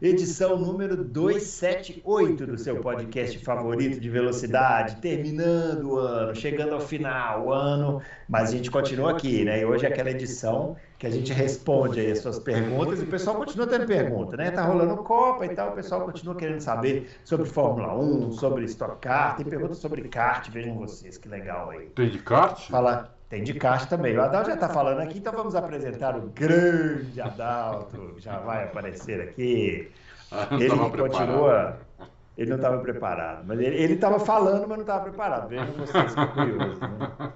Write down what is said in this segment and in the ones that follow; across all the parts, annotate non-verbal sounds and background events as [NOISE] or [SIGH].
edição número 278 do seu podcast favorito de velocidade, terminando o ano, chegando ao final, o ano, mas a gente continua aqui, né? E hoje é aquela edição que a gente responde aí as suas perguntas e o pessoal continua tendo pergunta, né? Tá rolando Copa e tal, o pessoal continua querendo saber sobre Fórmula 1, sobre Stock Car, tem perguntas sobre kart, vejam vocês, que legal aí. Tem de kart? Fala, tem de kart também. O Adalto já está falando aqui, então vamos apresentar o grande Adalto, já vai aparecer aqui. [LAUGHS] Ele preparado. continua. Ele não estava preparado, mas ele estava falando, mas não estava preparado. Vejam vocês, que curioso. Né?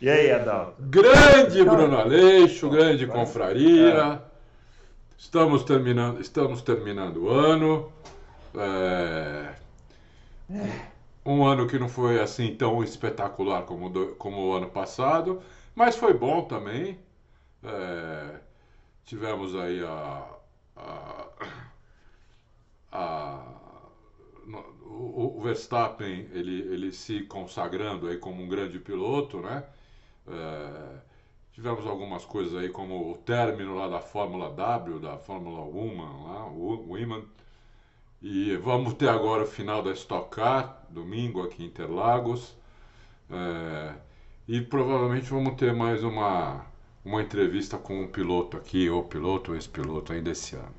E aí, Adalto? Grande Bruno Aleixo, grande confraria. Estamos terminando, estamos terminando o ano. É, Um ano que não foi assim tão espetacular como, do- como o ano passado, mas foi bom também. É, Tivemos aí a, a, a- no- o, o Verstappen ele, ele se consagrando aí como um grande piloto, né? É, tivemos algumas coisas aí como o término lá da Fórmula W, da Fórmula Woman, lá, Women. E vamos ter agora o final da Stock Car, domingo aqui em Interlagos. É, e provavelmente vamos ter mais uma, uma entrevista com um piloto aqui, ou piloto ou ex-piloto ainda esse ano.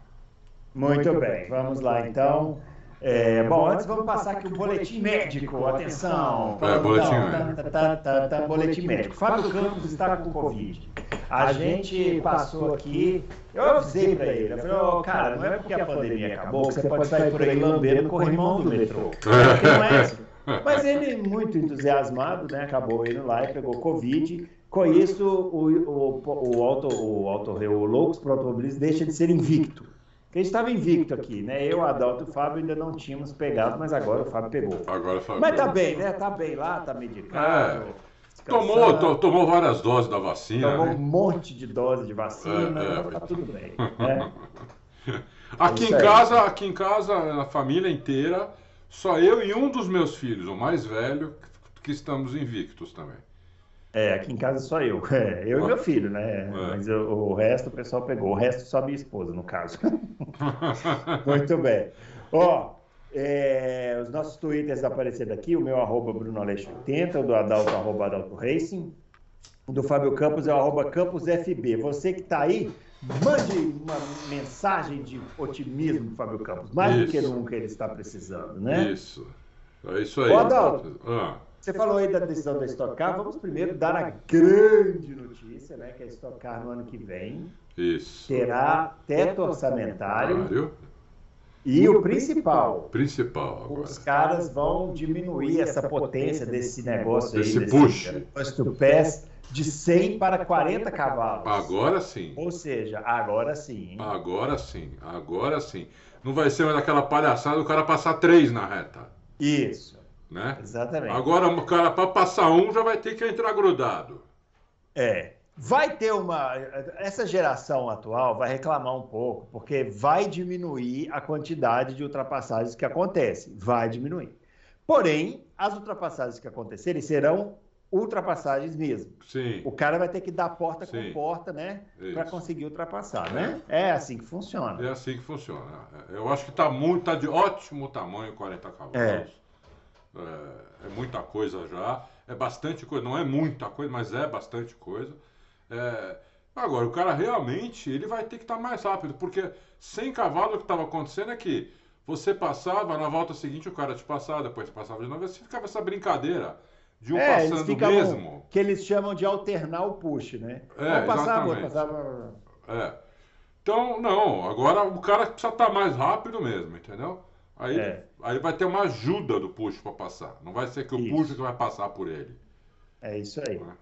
Muito bem, vamos lá então. É, bom, antes vamos passar aqui o boletim médico. Atenção! É, boletim médico. tá, tá, tá, tá, boletim médico. Fábio Campos está com Covid. A gente passou aqui, eu avisei para ele, eu falei, ó, cara, não é porque a pandemia acabou que você pode sair por aí lambendo corrimão do metrô. [LAUGHS] Não é. Mas ele, muito entusiasmado, né, acabou indo lá e pegou Covid. Com isso, o, o, o, auto, o, auto, o Loucos para Automobilismo deixa de ser invicto. Porque a gente estava invicto aqui, né? Eu, Adalto e o Fábio ainda não tínhamos pegado, mas agora o Fábio pegou. Agora Fábio. Mas tá bem, né? Tá bem lá, tá medicado. É. Tomou, to- tomou várias doses da vacina, tomou um né? monte de dose de vacina, É, é. tá tudo bem. Né? [LAUGHS] Aqui isso em casa, aqui em casa, a família inteira, só eu e um dos meus filhos, o mais velho, que estamos invictos também. É, aqui em casa só eu. [LAUGHS] É, eu e meu filho, né? Mas o, o resto o pessoal pegou. O resto só minha esposa, no caso. [LAUGHS] Muito bem. Ó, é, os nossos twitters aparecendo aqui, o meu arroba Bruno Aleixo 80, o do Adalto, arroba Adalto Racing, o do Fábio Campos é o arroba Campos FB. Você que tá aí, mande uma mensagem de otimismo, Fábio Campos. Mais do que Isso. nunca ele está precisando, né? Isso. É isso aí. Ô, Adalto. Ah, Você falou aí da decisão da Stock Car, vamos primeiro dar a grande notícia, né? Que a Stock Car no ano que vem isso. terá teto orçamentário Horário e o principal, principal agora. os caras vão diminuir essa potência desse negócio aí, Desse push. push to pass de 100 para 40 cavalos. Agora sim. Ou seja, agora sim. hein? Agora sim. Agora sim. Não vai ser mais aquela palhaçada do cara passar três na reta, Isso, né? exatamente. Agora o cara para passar um já vai ter que entrar grudado. É. Vai ter uma. Essa geração atual vai reclamar um pouco, porque vai diminuir a quantidade de ultrapassagens que acontece. Vai diminuir. Porém, as ultrapassagens que acontecerem serão ultrapassagens mesmo. Sim. O cara vai ter que dar porta Sim. com porta, né? Para conseguir ultrapassar, né? É assim que funciona. É assim que funciona. Eu acho que está muito, tá de ótimo tamanho 40 cavalos. É. É, é muita coisa já. É bastante coisa. Não é muita coisa, mas é bastante coisa. É, agora, o cara realmente ele vai ter que estar mais rápido, porque 100 cavalos o que estava acontecendo é que você passava, na volta seguinte o cara te passava, depois passava de novo, você ficava essa brincadeira de um É, passando ficavam- mesmo. Que eles chamam de alternar o push, né? É, passava, passava. É. Então, não, agora o cara precisa estar mais rápido mesmo, entendeu? Aí, É. aí vai ter uma ajuda do push para passar. Não vai ser que o Isso. push que vai passar por ele. É isso aí. né?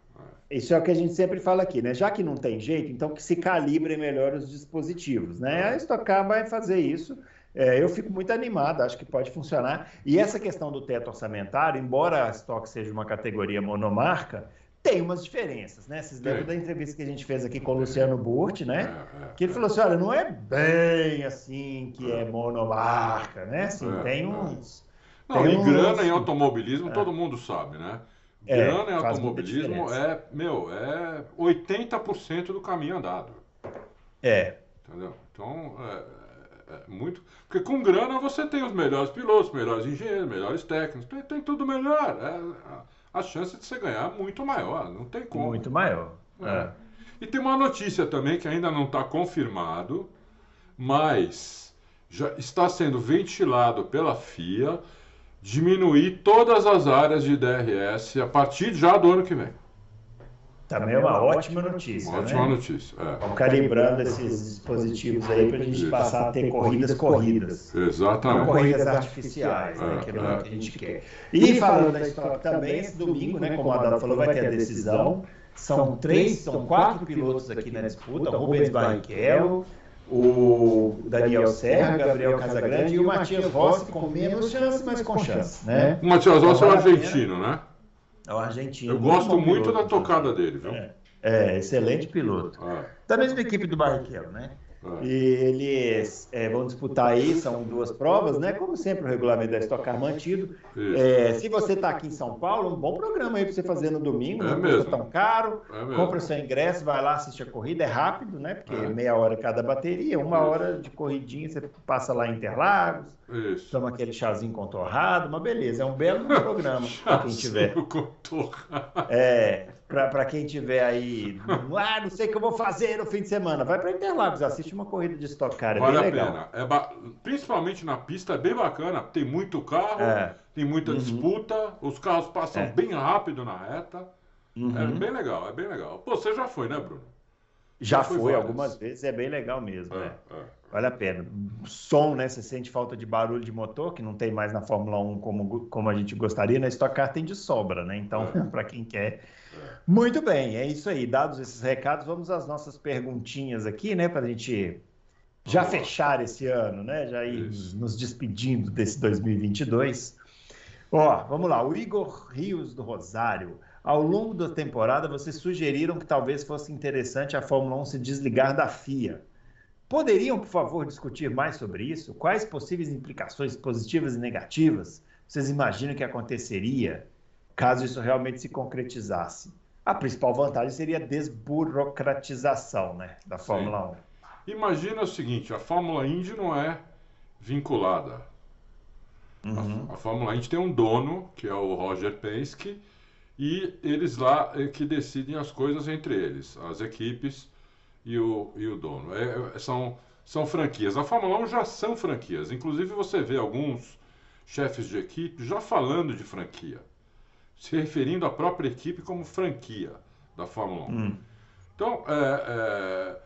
Isso é o que a gente sempre fala aqui, né? Já que não tem jeito, então que se calibrem melhor os dispositivos, né? A Stock Car vai fazer isso É, eu fico muito animado, acho que pode funcionar. E essa questão do teto orçamentário, embora a Stock seja uma categoria monomarca, tem umas diferenças, né? Vocês lembram da entrevista que a gente fez aqui com o Luciano Burti, né? É, é, que ele falou assim, olha, não é bem assim que é monomarca, né? Assim, tem uns... Não, tem e uns... grana em automobilismo todo mundo sabe, né? Grana em automobilismo é, meu, é 80% do caminho andado. É. Entendeu? Então, é, é, muito. Porque com grana você tem os melhores pilotos, melhores engenheiros, melhores técnicos, tem, tem tudo melhor. É, a chance de você ganhar é muito maior, não tem como. Muito maior. É. é. E tem uma notícia também que ainda não está confirmado, mas já está sendo ventilado pela FIA diminuir todas as áreas de DRS a partir já do ano que vem. Também é uma ótima notícia. Uma ótima né? notícia. É. Vamos calibrando esses dispositivos aí para a gente passar a ter corridas corridas. Exatamente. Não corridas artificiais, né, que é, o que a gente quer. E falando da Stock também, esse domingo, né, como a Adalto falou, vai ter a decisão. São três, são quatro pilotos aqui na disputa: o Rubens Barrichello, o Daniel Serra, Gabriel Casagrande e o Matias Rossi com menos chance, mas com chance. Né? O Matias Rossi é o argentino, né? É o argentino. Eu gosto muito da tocada dele, viu? É, é excelente piloto. É. Da mesma equipe do Barrichello, né? E eles é, vão disputar aí, são duas provas, né? Como sempre, o regulamento da Stock Car mantido. É, se você está aqui em São Paulo, um bom programa aí para você fazer no domingo, é não mesmo. custa tão caro. É compra seu ingresso, vai lá, assiste a corrida, é rápido, né? Porque é. meia hora cada bateria, uma hora de corridinha, você passa lá em Interlagos, Isso. toma aquele chazinho com torrado, uma beleza, é um belo [LAUGHS] programa para quem tiver. Com torrado. É, para quem tiver aí, ah, não sei o que eu vou fazer no fim de semana, vai para Interlagos, assiste uma corrida de Stock Car, é vale bem legal. Pena. É ba... Principalmente na pista, é bem bacana, tem muito carro, é. tem muita uhum. disputa, os carros passam é. bem rápido na reta, é uhum. é bem legal, é bem legal. Pô, você já foi, né, Bruno? Já, já foi algumas vezes, é bem legal mesmo, é, né? Vale a pena. Som, né? Você sente falta de barulho de motor, que não tem mais na Fórmula 1 como, como a gente gostaria, na Stock Car tem de sobra, né? Então, [LAUGHS] para quem quer muito bem, é isso aí. Dados esses recados, vamos às nossas perguntinhas aqui, né, para a gente já fechar esse ano, né? Já ir isso. nos despedindo desse 2022. Ó, vamos lá. O Igor Rios do Rosário. Ao longo da temporada, vocês sugeriram que talvez fosse interessante a Fórmula 1 se desligar da FIA. Poderiam, por favor, discutir mais sobre isso? Quais possíveis implicações positivas e negativas vocês imaginam que aconteceria caso isso realmente se concretizasse? A principal vantagem seria a desburocratização né, da Fórmula Sim. 1. Imagina o seguinte, a Fórmula Indy não é vinculada. Uhum. A, a, Fórmula Indy tem um dono, que é o Roger Penske, e eles lá é que decidem as coisas entre eles, as equipes e o, e o dono. É, é são, são franquias. A Fórmula 1 já são franquias. Inclusive você vê alguns chefes de equipe já falando de franquia se referindo à própria equipe como franquia da Fórmula 1. Hum. Então, é, é,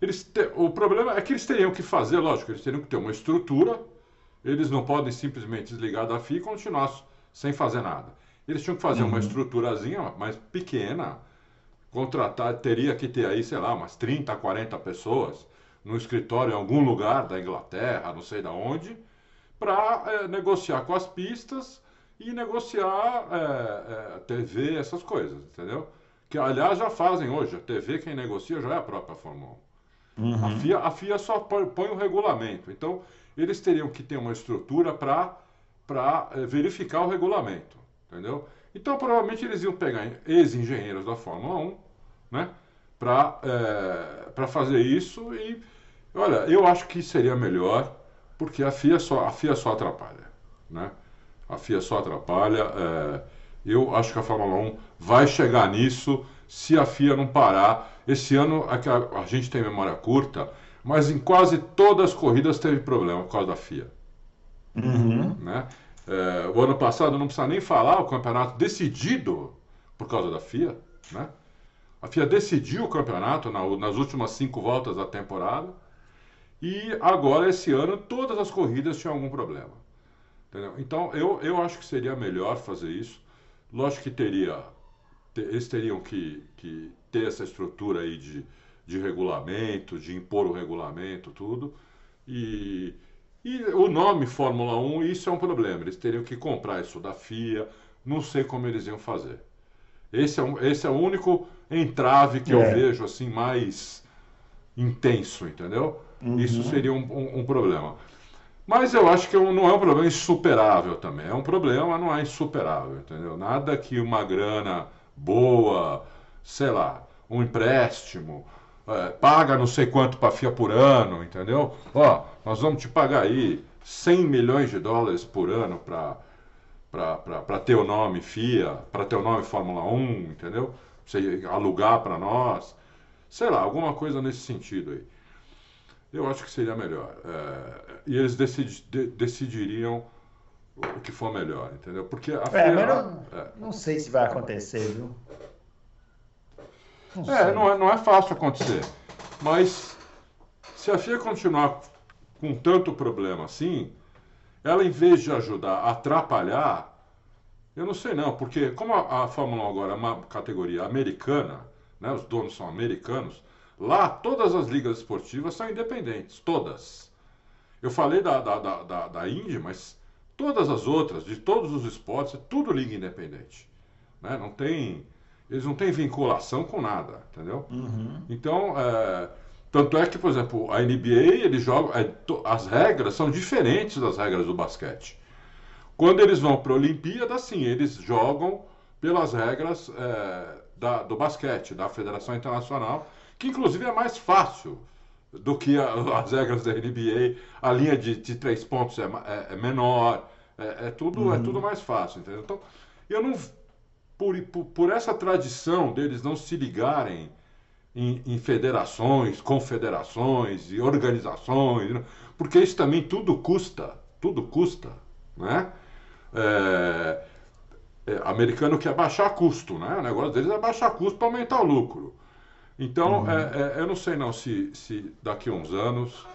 eles te, o problema é que eles teriam que fazer, lógico, eles teriam que ter uma estrutura, eles não podem simplesmente desligar da FIA e continuar sem fazer nada. Eles tinham que fazer uhum. uma estruturazinha mais pequena, contratar, teria que ter aí, sei lá, umas 30, 40 pessoas no escritório em algum lugar da Inglaterra, não sei da onde, para é, negociar com as pistas e negociar é, é, TV, essas coisas, entendeu? Que aliás já fazem hoje. A TV quem negocia já é a própria Fórmula 1. Uhum. A, FIA, a FIA só põe, o regulamento. Então, eles teriam que ter uma estrutura para é, verificar o regulamento, entendeu? Então, provavelmente eles iam pegar ex-engenheiros da Fórmula 1, né? Para é, fazer isso e, olha, eu acho que seria melhor, porque a FIA só, a FIA só atrapalha, né? A FIA só atrapalha. É, eu acho que a Fórmula 1 vai chegar nisso se a FIA não parar. Esse ano a, a gente tem memória curta, mas em quase todas as corridas teve problema por causa da FIA. Uhum. Né? É, o ano passado não precisa nem falar, o campeonato decidido por causa da FIA. Né? A FIA decidiu o campeonato na, nas últimas cinco voltas da temporada. E agora, esse ano, todas as corridas tinham algum problema. Entendeu? Então, eu, eu acho que seria melhor fazer isso. Lógico que teria, eles teriam que, que ter essa estrutura aí de, de regulamento, de impor o regulamento, tudo. E, E o nome Fórmula 1, isso é um problema. Eles teriam que comprar isso da FIA. Não sei como eles iam fazer. Esse é, um, esse é o único entrave que é. eu vejo assim mais intenso, entendeu? Uhum. Isso seria um, um, um, problema. Mas eu acho que não é um problema insuperável também. É um problema, não é insuperável, entendeu? Nada que uma grana boa, sei lá, um empréstimo, é, paga não sei quanto para FIA por ano, entendeu? Ó, nós vamos te pagar aí 100 milhões de dólares por ano para para ter o nome FIA, para ter o nome Fórmula 1, entendeu? Você alugar para nós, sei lá, alguma coisa nesse sentido aí. Eu acho que seria melhor. É, e eles decidi, de, decidiriam o que for melhor, entendeu? Porque a é, FIA, não, é, não sei se vai acontecer, viu? Não é, não é, não é fácil acontecer. Mas se a FIA continuar com tanto problema assim, ela em vez de ajudar a atrapalhar, eu não sei não, porque como a, a Fórmula 1 agora é uma categoria americana, né, os donos são americanos, lá todas as ligas esportivas são independentes, todas. Eu falei da, da, da, da, da Indy, mas todas as outras, de todos os esportes, é tudo liga independente. Né? Não tem, eles não têm vinculação com nada, entendeu? Uhum. Então, é, tanto é que, por exemplo, a NBA, eles jogam, é, as regras são diferentes das regras do basquete. Quando eles vão para a Olimpíada, sim, eles jogam pelas regras é, da, do basquete, da Federação Internacional, que inclusive é mais fácil do que a, as regras da NBA. A linha de, de três pontos é, é, é menor, é, é tudo, é uhum. é tudo mais fácil, entendeu? Então, eu não. Por, por, por essa tradição deles não se ligarem em, em federações, confederações e organizações, né? porque isso também tudo custa, tudo custa, né? É, é, americano quer baixar custo, né? O negócio deles é baixar custo para aumentar o lucro. Então, uhum. é, é, eu não sei não se, se daqui a uns anos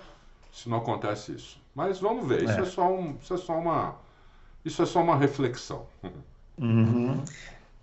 se não acontece isso. Mas vamos ver. Isso é, é só um, isso é só uma, isso é só uma reflexão. [LAUGHS] Uhum.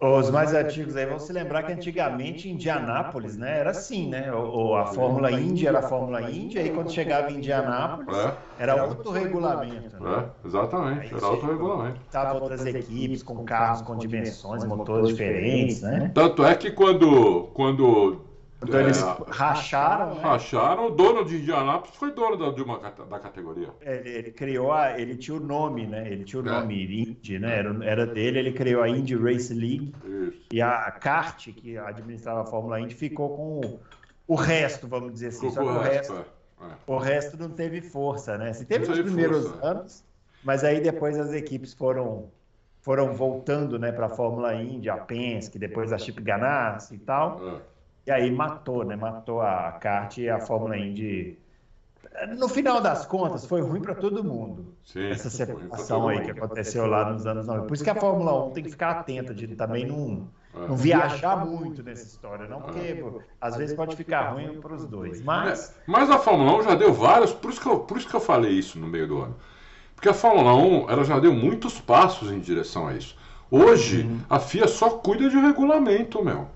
Os mais antigos aí vão se lembrar que antigamente Indianápolis, né, era assim, né? Ou a Fórmula Indy era a Fórmula Indy, aí quando chegava em Indianápolis é. era outro regulamento. Né? É, exatamente, era outro regulamento. Tava outras equipes com carros com dimensões, motores diferentes, né? Tanto é que quando, quando então eles é, racharam, né? Racharam. O dono de Indianápolis foi dono da, de uma, da categoria. Ele, ele criou a, ele tinha o nome, né? Ele tinha o é. nome Indy, né? Era, era dele, ele criou a Indy Race League. Isso. E a kart, que administrava a Fórmula Indy, ficou com o, o resto, vamos dizer assim. Que o resto, é. é. o resto não teve força, né? Se teve nos primeiros força, é. anos, mas aí depois as equipes foram foram voltando, né, para a Fórmula Indy, a Penske, depois a Chip Ganassi e tal. É. E aí matou, né? Matou a kart e a Fórmula Indy. No final das contas, foi ruim para todo mundo. Sim, essa separação aí que aconteceu lá nos anos 90. Por isso que a Fórmula 1 tem que ficar atenta de também não, não viajar muito nessa história, não, porque pô, às vezes pode ficar ruim para os dois. Mas... mas a Fórmula 1 já deu vários, por isso, que eu, por isso que eu falei isso no meio do ano. Porque a Fórmula 1 ela já deu muitos passos em direção a isso. Hoje, uhum. a FIA só cuida de regulamento, meu.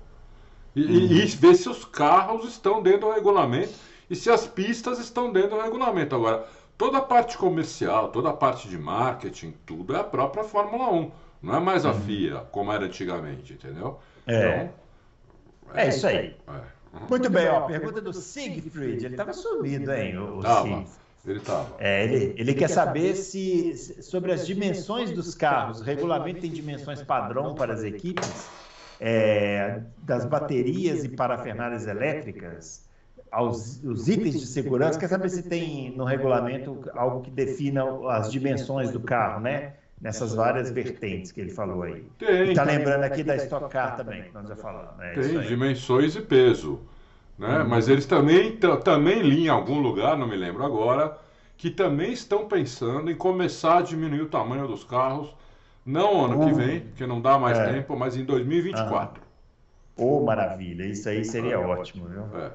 E, uhum. e, ver se os carros estão dentro do regulamento e se as pistas estão dentro do regulamento. Agora, toda a parte comercial, toda a parte de marketing, tudo é a própria Fórmula 1. Não é mais a uhum. FIA, como era antigamente, entendeu? É. Então, é, é, isso aí. É. Uhum. Muito bem, ó, pergunta do Siegfried. Ele estava sumido, hein? O, o tava. Ele estava. É, ele, ele quer saber se sobre as dimensões dos carros. O regulamento tem dimensões padrão para as equipes? É, das baterias e parafernálias elétricas, aos os itens de segurança, quer saber se tem no regulamento algo que defina as dimensões do carro, né? Nessas várias vertentes que ele falou aí. Tem. Está lembrando aqui da Stock Car também, que nós já falamos. Né? Tem dimensões e peso. Né? Hum. Mas eles também, também li em algum lugar, não me lembro agora, que também estão pensando em começar a diminuir o tamanho dos carros não ano que vem, porque não dá mais é. tempo, mas em 2024. Ô, oh, maravilha, isso aí seria ótimo, viu? É.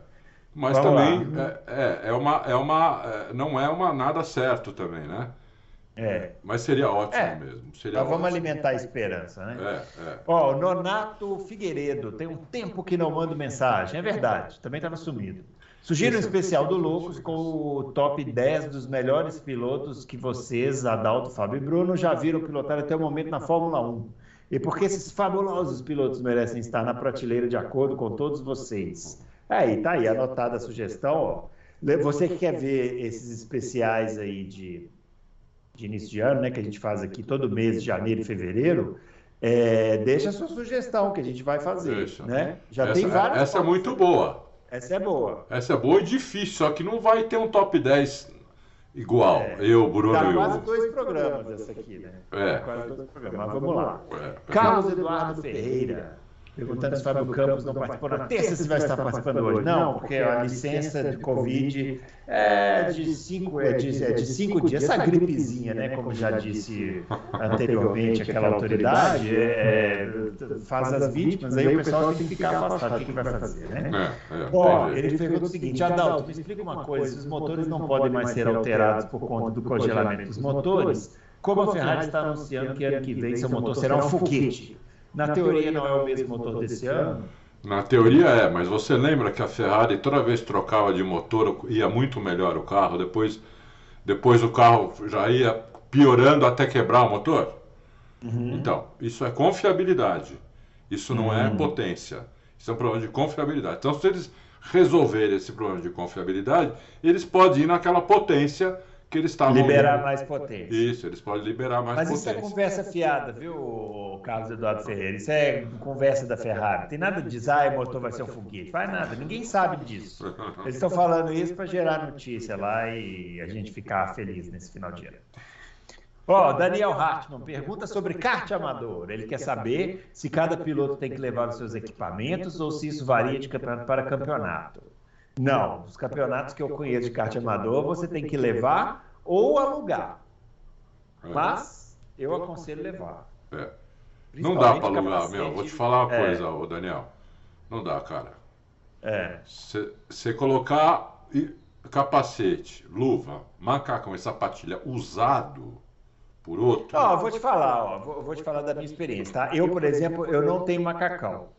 Mas Vamos também é, é, é, uma, é uma, é, não é uma nada certo também, né? É. Mas seria ótimo é. mesmo. Seria então, vamos alimentar a esperança, né? É, é. Ó, o Nonato Figueiredo, tem um tempo que não mando mensagem. É verdade, também estava sumido. Sugiro um especial do Loucos com o top 10 dos melhores pilotos que vocês, Adalto, Fábio e Bruno, já viram pilotar até o momento na Fórmula 1. E porque esses fabulosos pilotos merecem estar na prateleira de acordo com todos vocês. Aí, tá aí, anotada a sugestão. Ó. Você que quer ver esses especiais aí de, de início de ano, né, que a gente faz aqui todo mês de janeiro e fevereiro, é, deixa a sua sugestão que a gente vai fazer. Deixa. Né? Já essa, tem várias. Essa é muito boa. Essa é boa. Essa é boa e difícil, só que não vai ter um top 10 igual. É, eu, Bruno Dá e quase dois programas essa aqui, né? É. quase dois programas. Mas vamos lá. É. Carlos Eduardo Ferreira. Perguntando se Fábio Campos não participou na terça, se vai estar participando hoje. Não, porque a licença de Covid é de cinco, é de, é de cinco dias. Essa gripezinha, né? Como já disse anteriormente aquela autoridade, é, faz as vítimas, aí o pessoal tem que ficar afastado. O que, vai fazer, né? É, é, Ó, ele pergunta o seguinte, Adalto, me explica uma coisa, os motores não podem mais ser alterados por conta do congelamento dos motores, como a Ferrari está anunciando que ano que vem seu motor será um foguete. Na teoria não é o mesmo motor desse ano? Na teoria é, mas você lembra que a Ferrari toda vez trocava de motor ia muito melhor o carro, depois, depois o carro já ia piorando até quebrar o motor? Uhum. Então, isso é confiabilidade. Isso não é uhum. é potência. Isso é um problema de confiabilidade. Então, se eles resolverem esse problema de confiabilidade, eles podem ir naquela potência que eles estavam. Liberar mais potência. Isso, eles podem liberar mais Mas potência. Mas isso é conversa fiada, viu, Carlos Eduardo Ferreira? Isso é conversa da Ferrari. Tem nada de dizer, ah, o motor vai ser um foguete. Faz nada, ninguém sabe disso. Eles estão falando isso para gerar notícia lá e a gente ficar feliz nesse final de ano. Ó, oh, Daniel Hartmann pergunta sobre kart amador. Ele quer saber se cada piloto tem que levar os seus equipamentos ou se isso varia de campeonato para campeonato. Não, os campeonatos que eu conheço de kart amador, você tem que levar ou alugar. É. Mas eu aconselho levar. É. Não dá para alugar, meu. Vou te falar uma é. coisa, ô Daniel. Não dá, cara. É. Você colocar capacete, luva, macacão e sapatilha usado por outro. Ó, vou te falar, ó, vou, vou, te falar da minha experiência, tá? Eu, por exemplo, eu não tenho macacão.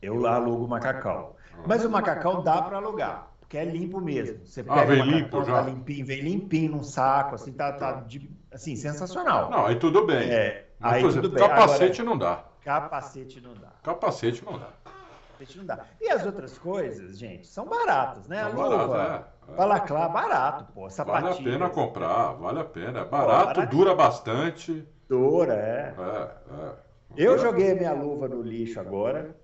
Eu alugo macacão. Mas o macacão dá para alugar, porque é limpo mesmo. Você ah, vem limpo já. Tá limpinho, vem limpinho num saco, assim, tá, tá de, assim, sensacional. Não, aí tudo bem. É, aí tudo bem. Capacete Agora, não dá. Capacete não dá. Capacete não dá. Capacete não dá. E as outras coisas, gente, são baratas, né? A luva, é, é. balaclá, barato, pô. Sapatilha. Vale a pena comprar, vale a pena. É barato, pô, dura bastante. Dura, é. é, é. Eu joguei a minha luva no lixo agora.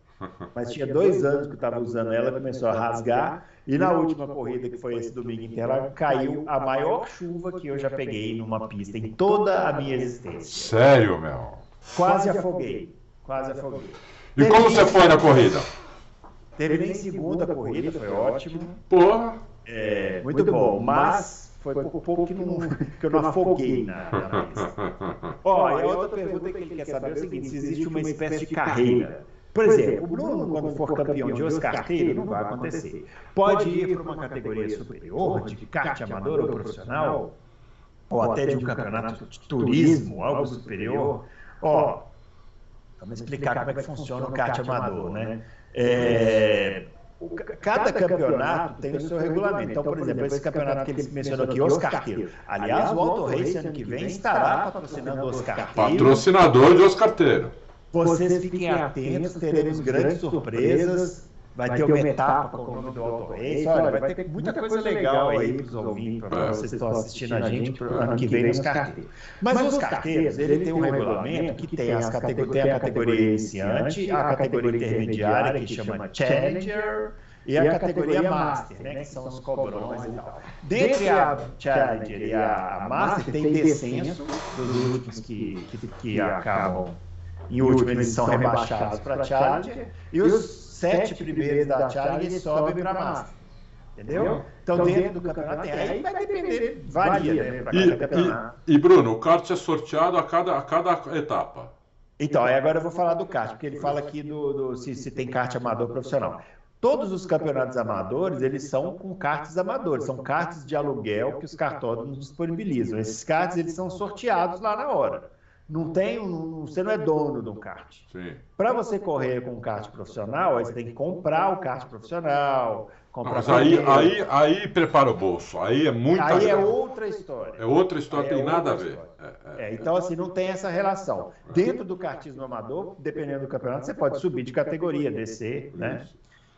Mas tinha dois anos que eu estava usando ela, começou a rasgar. E na última corrida, que foi esse domingo em Interlagos, caiu a maior chuva que eu já peguei numa pista em toda a minha existência. Sério, meu? Quase afoguei. Quase afoguei. E como você foi na corrida? Terminei em segunda corrida, foi ótimo. Porra! É, muito bom, mas foi por pouco que, não, que eu não afoguei na, na [LAUGHS] pista. Ó, e a outra pergunta que ele quer saber é o seguinte: se existe uma espécie de carreira por exemplo, o Bruno, quando for campeão de Oscar Taylor, não vai acontecer. Pode ir para uma categoria superior, de kart amador ou profissional, ou até de um campeonato de turismo, algo superior. Ó, vamos explicar como é que funciona o kart amador, né? É, o, cada campeonato tem o seu regulamento. Então, por exemplo, esse campeonato que ele mencionou aqui, Oscar Taylor. Aliás, o Auto Race ano que vem estará patrocinando o Oscar Taylor. Patrocinador de Oscar Taylor. Vocês fiquem atentos, teremos grandes surpresas. Vai, ter uma etapa com o nome do Auto Race. Olha, vai ter muita coisa legal aí para os ouvintes, para vocês que estão assistindo a gente para o ano que vem nos carteiros. Mas os carteiros, ele tem um regulamento que tem, as categorias, tem a categoria iniciante, a categoria intermediária, que chama Challenger, e a categoria Master, né, que são os cobrões e tal. Dentre a Challenger e a Master, tem descenso dos últimos que, que, que acabam em última eles são rebaixados para a Challenger, e os sete primeiros da Challenger sobem para a Master. Entendeu? Então, dentro do campeonato tem. Aí vai depender, varia, né? Para cada campeonato. E, e, Bruno, o kart é sorteado a cada, a cada etapa. Então, aí agora eu vou falar do kart, porque ele fala aqui do, do se, se tem kart amador profissional. Todos os campeonatos amadores, eles são com karts amadores, são karts de aluguel que os cartódromos disponibilizam. Esses karts, eles são sorteados lá na hora. Não tem, você não é dono de um kart. Para você correr com um kart profissional, aí você tem que comprar o kart profissional, comprar Mas aí, aí, aí prepara o bolso. Aí é muita Aí é outra história. É outra história, Aí é tem nada a ver. história. É, é. É, então, assim, não tem essa relação. Dentro do kartismo amador, dependendo do campeonato, você pode subir de categoria, descer, né? Isso.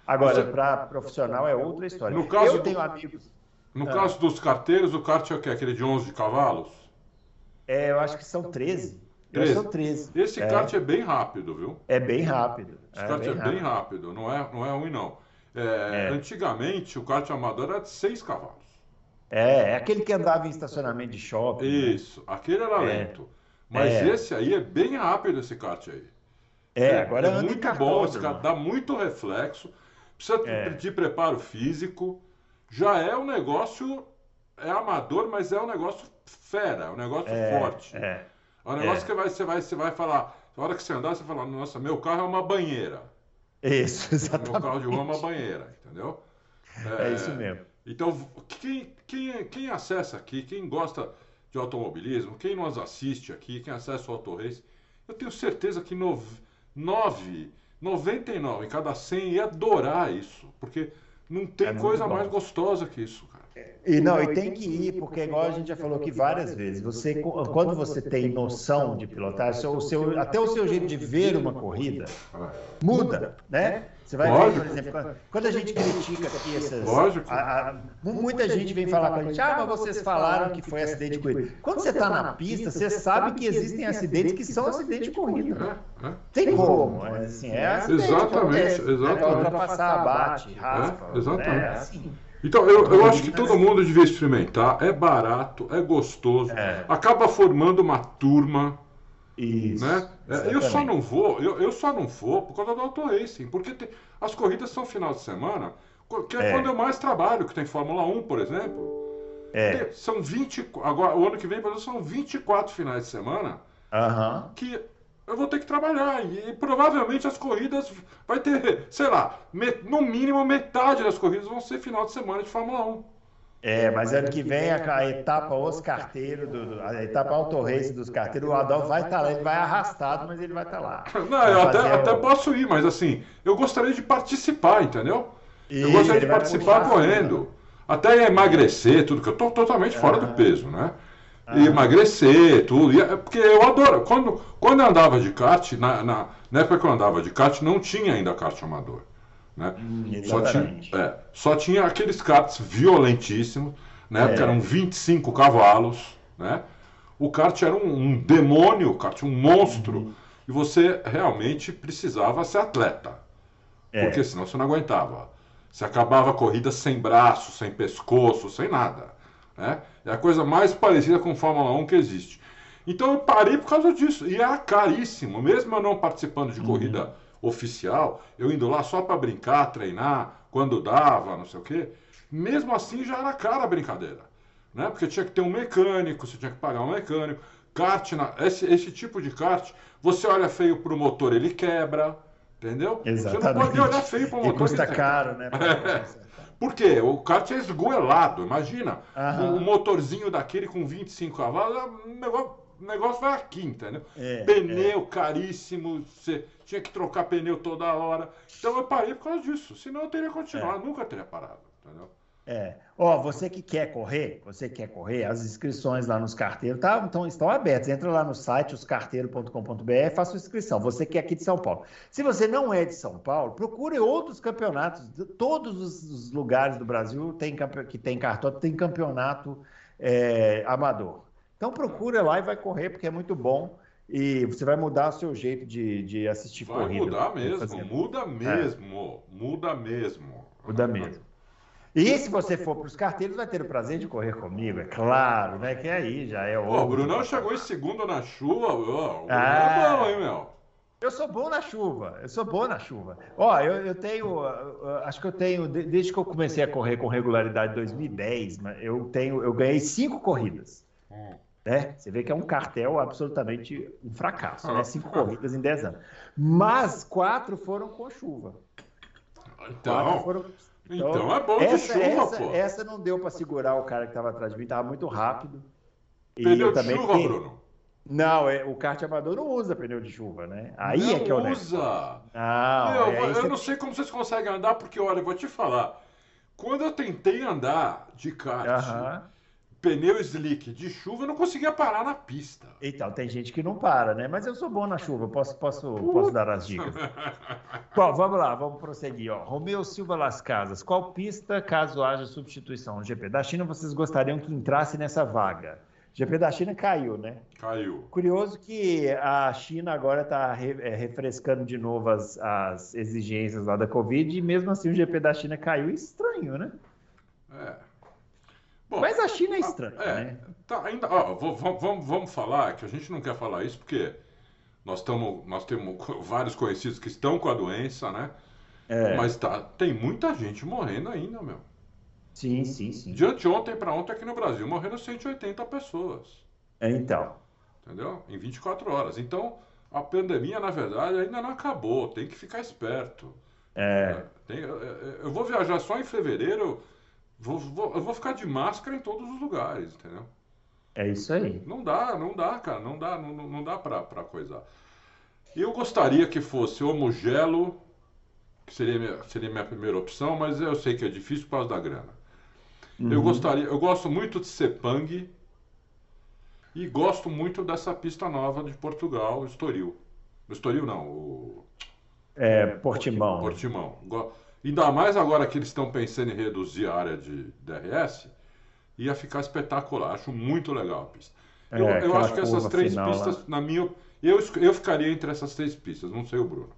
Agora, para profissional é outra história. No caso eu do- tenho amigos. No Ah. caso dos carteiros, o kart é o quê? Aquele de 11 cavalos? É, eu acho que são 13. Eu 13. são 13. Esse é, kart é bem rápido, viu? é bem rápido. Esse kart é bem rápido, não é, não é ruim, não. É, É. Antigamente, o kart amador era de 6 cavalos. É, é aquele que andava em estacionamento de shopping. né? Isso, aquele era É. lento. Mas É. esse aí é bem rápido, esse kart aí. É, agora anda em muito bom, esse kart dá muito reflexo, precisa É. de preparo físico. Já é um negócio, é amador, mas é um negócio fera, é um negócio É, forte. É, É um negócio É. que vai, você, vai, você vai falar, na hora que você andar, você fala, nossa, meu carro é uma banheira. isso, Meu carro exatamente. de rua é uma banheira, entendeu? É isso mesmo. Então, quem, quem, quem acessa aqui, quem gosta de automobilismo, quem nos assiste aqui, quem acessa o Auto Race, eu tenho certeza que 9, 99 em cada 100 ia adorar isso, porque não tem É coisa mais gostosa que isso, cara. E não, e tem que ir, porque igual a gente já falou aqui várias vezes, você quando você tem noção de pilotagem, o seu, até o seu jeito de ver uma corrida muda, né? Você vai ver, Lógico. por exemplo, quando- a gente critica aqui essas. Lógico. a- a- muita gente vem falar com a gente, ah, mas vocês falaram que foi acidente de corrida. Quando você está na pista, você sabe que existem acidentes que são acidentes de corrida. É, é. Tem como, mas assim, é acidente, Exatamente, acontece, né? exatamente. Vai ultrapassar, bate, raspa. É, exatamente. né? Assim. Então, eu, eu acho que todo mundo devia experimentar. É barato, é gostoso, É. acaba formando uma turma. Isso. né? É, Eu só não vou, eu, eu só não vou por causa do auto racing, porque tem- as corridas são final de semana, que é, É. quando eu mais trabalho, que tem Fórmula 1, por exemplo. É. Tem- são 20, agora o ano que vem, por exemplo, são 24 finais de semana que eu vou ter que trabalhar e, provavelmente as corridas vai ter, sei lá, me- no mínimo metade das corridas vão ser final de semana de Fórmula 1. É, mas ano que vem a, a etapa os carteiros, do, a etapa auto race dos carteiros, o Adolfo vai estar lá, ele vai arrastado, mas ele vai estar lá. Não, eu até, fazer até o- posso ir, mas assim, eu gostaria de participar, entendeu? Eu Isso, gostaria de participar correndo. Até emagrecer, tudo, que eu tô totalmente fora do peso, né? E Aham. emagrecer, tudo. E é- porque eu adoro. Quando, quando eu andava de kart, na, na, na época que eu andava de kart, não tinha ainda kart amador. Né? Hum, Só tinha, é, só tinha aqueles karts violentíssimos, na época É. eram 25 cavalos, né? O kart era um, um demônio, o kart, um monstro, Uhum. e você realmente precisava ser atleta, É. porque senão você não aguentava. Você acabava a corrida sem braço, sem pescoço, sem nada, né? É a coisa mais parecida com Fórmula 1 que existe. Então eu parei por causa disso, e era caríssimo, mesmo eu não participando de corrida oficial, eu indo lá só para brincar, treinar, quando dava, não sei o quê, mesmo assim já era cara a brincadeira, né? Porque tinha que ter um mecânico, você tinha que pagar um mecânico, kart, na- esse, esse tipo de kart, você olha feio pro motor, ele quebra, entendeu? Você não Exatamente. pode olhar feio pro E motor. custa que ele caro, né? [LAUGHS] por quê? O kart é esgoelado, imagina. Aham. Um motorzinho daquele com 25 cavalos, o negócio, o negócio vai aqui, entendeu? É, pneu caríssimo, você tinha que trocar pneu toda hora. Então eu parei por causa disso. Senão eu teria continuado, nunca teria parado, entendeu? É. Ó, você que quer correr, você que quer correr, as inscrições lá nos carteiros tá, então, estão abertas. Entra lá no site oscarteiro.com.br e faça sua inscrição. Você que é aqui de São Paulo. Se você não é de São Paulo, procure outros campeonatos. Todos os- lugares do Brasil tem, que tem cartódromo tem campeonato é, amador. Então procura lá e vai correr, porque é muito bom. E você vai mudar o seu jeito de, de assistir Vai corrida. mudar Vai mesmo, fazer- muda mesmo, muda mesmo. Muda mesmo. E se você for para os carteiros, vai ter o prazer de correr comigo, é claro, né? Que aí já é Pô, o outro. Brunão chegou em segundo na chuva, ó, o Brunão Ah. é bom, hein, meu? Eu sou bom na chuva, eu sou bom na chuva. Ó, eu, eu tenho, acho que eu tenho, de- desde que eu comecei a correr com regularidade em 2010, mas eu tenho, eu ganhei cinco corridas, Hum. né? Você vê que é um cartel absolutamente um fracasso, né? Cinco [LAUGHS] corridas em 10 anos. Mas quatro foram com chuva. Quatro Então, foram... então é bom de essa, chuva, essa, pô. essa não deu para segurar o cara que estava atrás de mim, estava muito rápido. Pneu eu de chuva, Bruno. Não, é, o kart amador não usa pneu de chuva, né? Aí não é que é o usa. Não, Meu, é, eu você- não sei como vocês conseguem andar, porque olha, eu vou te falar. Quando eu tentei andar de kart, uhum. Pneu slick de chuva, eu não conseguia parar na pista. Então, tem gente que não para, né? Mas eu sou bom na [LAUGHS] chuva, posso, posso, posso dar as dicas. Bom, vamos lá, vamos prosseguir. Ó. Romeu Silva Las Casas, qual pista, caso haja substituição no GP da China, vocês gostariam que entrasse nessa vaga? GP da China caiu, né? Caiu. Curioso que a China agora está re, é, refrescando de novo as, as, exigências lá da Covid e mesmo assim o GP da China caiu. Estranho, né? É. Bom, Mas a China é estranha, é, né? Tá, ainda, ó, vamos, vamos falar que a gente não quer falar isso porque nós, tamo, nós temos vários conhecidos que estão com a doença, né? É. Mas tá, tem muita gente morrendo ainda, meu. Sim, sim, sim. De anteontem para ontem aqui no Brasil morreram 180 pessoas. É, então. Entendeu? Em 24 horas. Então, a pandemia, na verdade, ainda não acabou. Tem que ficar esperto. É. Tem, eu vou viajar só em fevereiro. Vou, vou, eu vou ficar de máscara em todos os lugares, entendeu? É isso aí. Não dá, não dá, cara. Não dá, não, não dá pra, pra coisar. Eu gostaria que fosse homogelo, que seria minha, seria minha primeira opção, mas eu sei que é difícil por causa da grana. Uhum. Eu gostaria, eu gosto muito de Sepang e gosto muito dessa pista nova de Portugal, Estoril. Estoril não, o é, Portimão. Portimão. Ainda mais agora que eles estão pensando em reduzir a área de DRS, ia ficar espetacular. Acho muito legal a pista. É, eu, eu acho que essas três pistas, lá. na minha eu, eu ficaria entre essas três pistas, não sei o Bruno.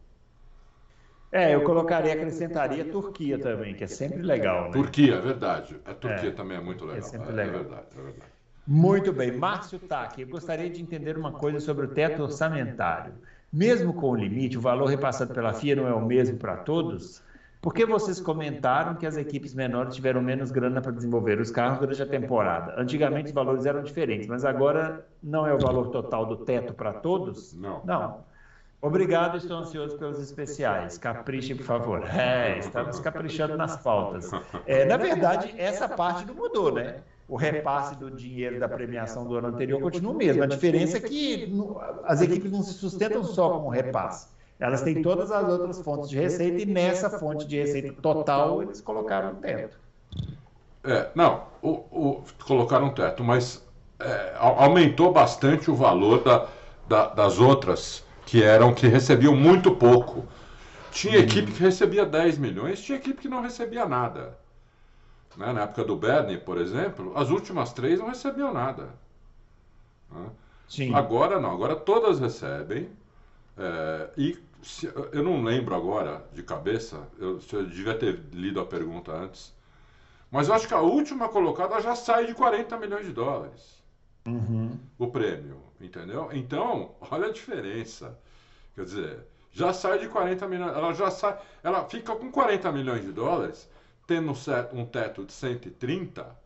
É, eu colocaria, acrescentaria Turquia também, que é sempre legal. Né? Turquia, é verdade. A Turquia é, também é muito legal. É sempre legal. É verdade, é verdade. Muito bem. Márcio Taque, eu gostaria de entender uma coisa sobre o teto orçamentário. Mesmo com o limite, o valor repassado pela FIA não é o mesmo para todos? Por que vocês comentaram que as equipes menores tiveram menos grana para desenvolver os carros durante a temporada? Antigamente os valores eram diferentes, mas agora não é o valor total do teto para todos? Não. Não. Obrigado, estou ansioso pelos especiais. Capriche, por favor. É, estamos caprichando nas pautas. É, na verdade, essa parte não mudou, né? O repasse do dinheiro da premiação do ano anterior continua o mesmo. A diferença é que as equipes não se sustentam só com o repasse. Elas têm todas as outras fontes de receita e nessa fonte de receita total eles colocaram um teto. É, não, o, o, colocaram um teto, mas é, aumentou bastante o valor da, da, das outras que eram que recebiam muito pouco. Tinha hum. equipe que recebia 10 milhões, tinha equipe que não recebia nada. Né? Na época do Bernie, por exemplo, as últimas três não recebiam nada. Né? Sim. Agora não, agora todas recebem. É, e se, eu não lembro agora de cabeça, eu, eu devia ter lido a pergunta antes, mas eu acho que a última colocada já sai de 40 milhões de dólares. Uhum. O prêmio, entendeu? Então, olha a diferença. Quer dizer, já sai de 40 milhões, ela já sai, ela fica com 40 milhões de dólares, tendo um teto de 130,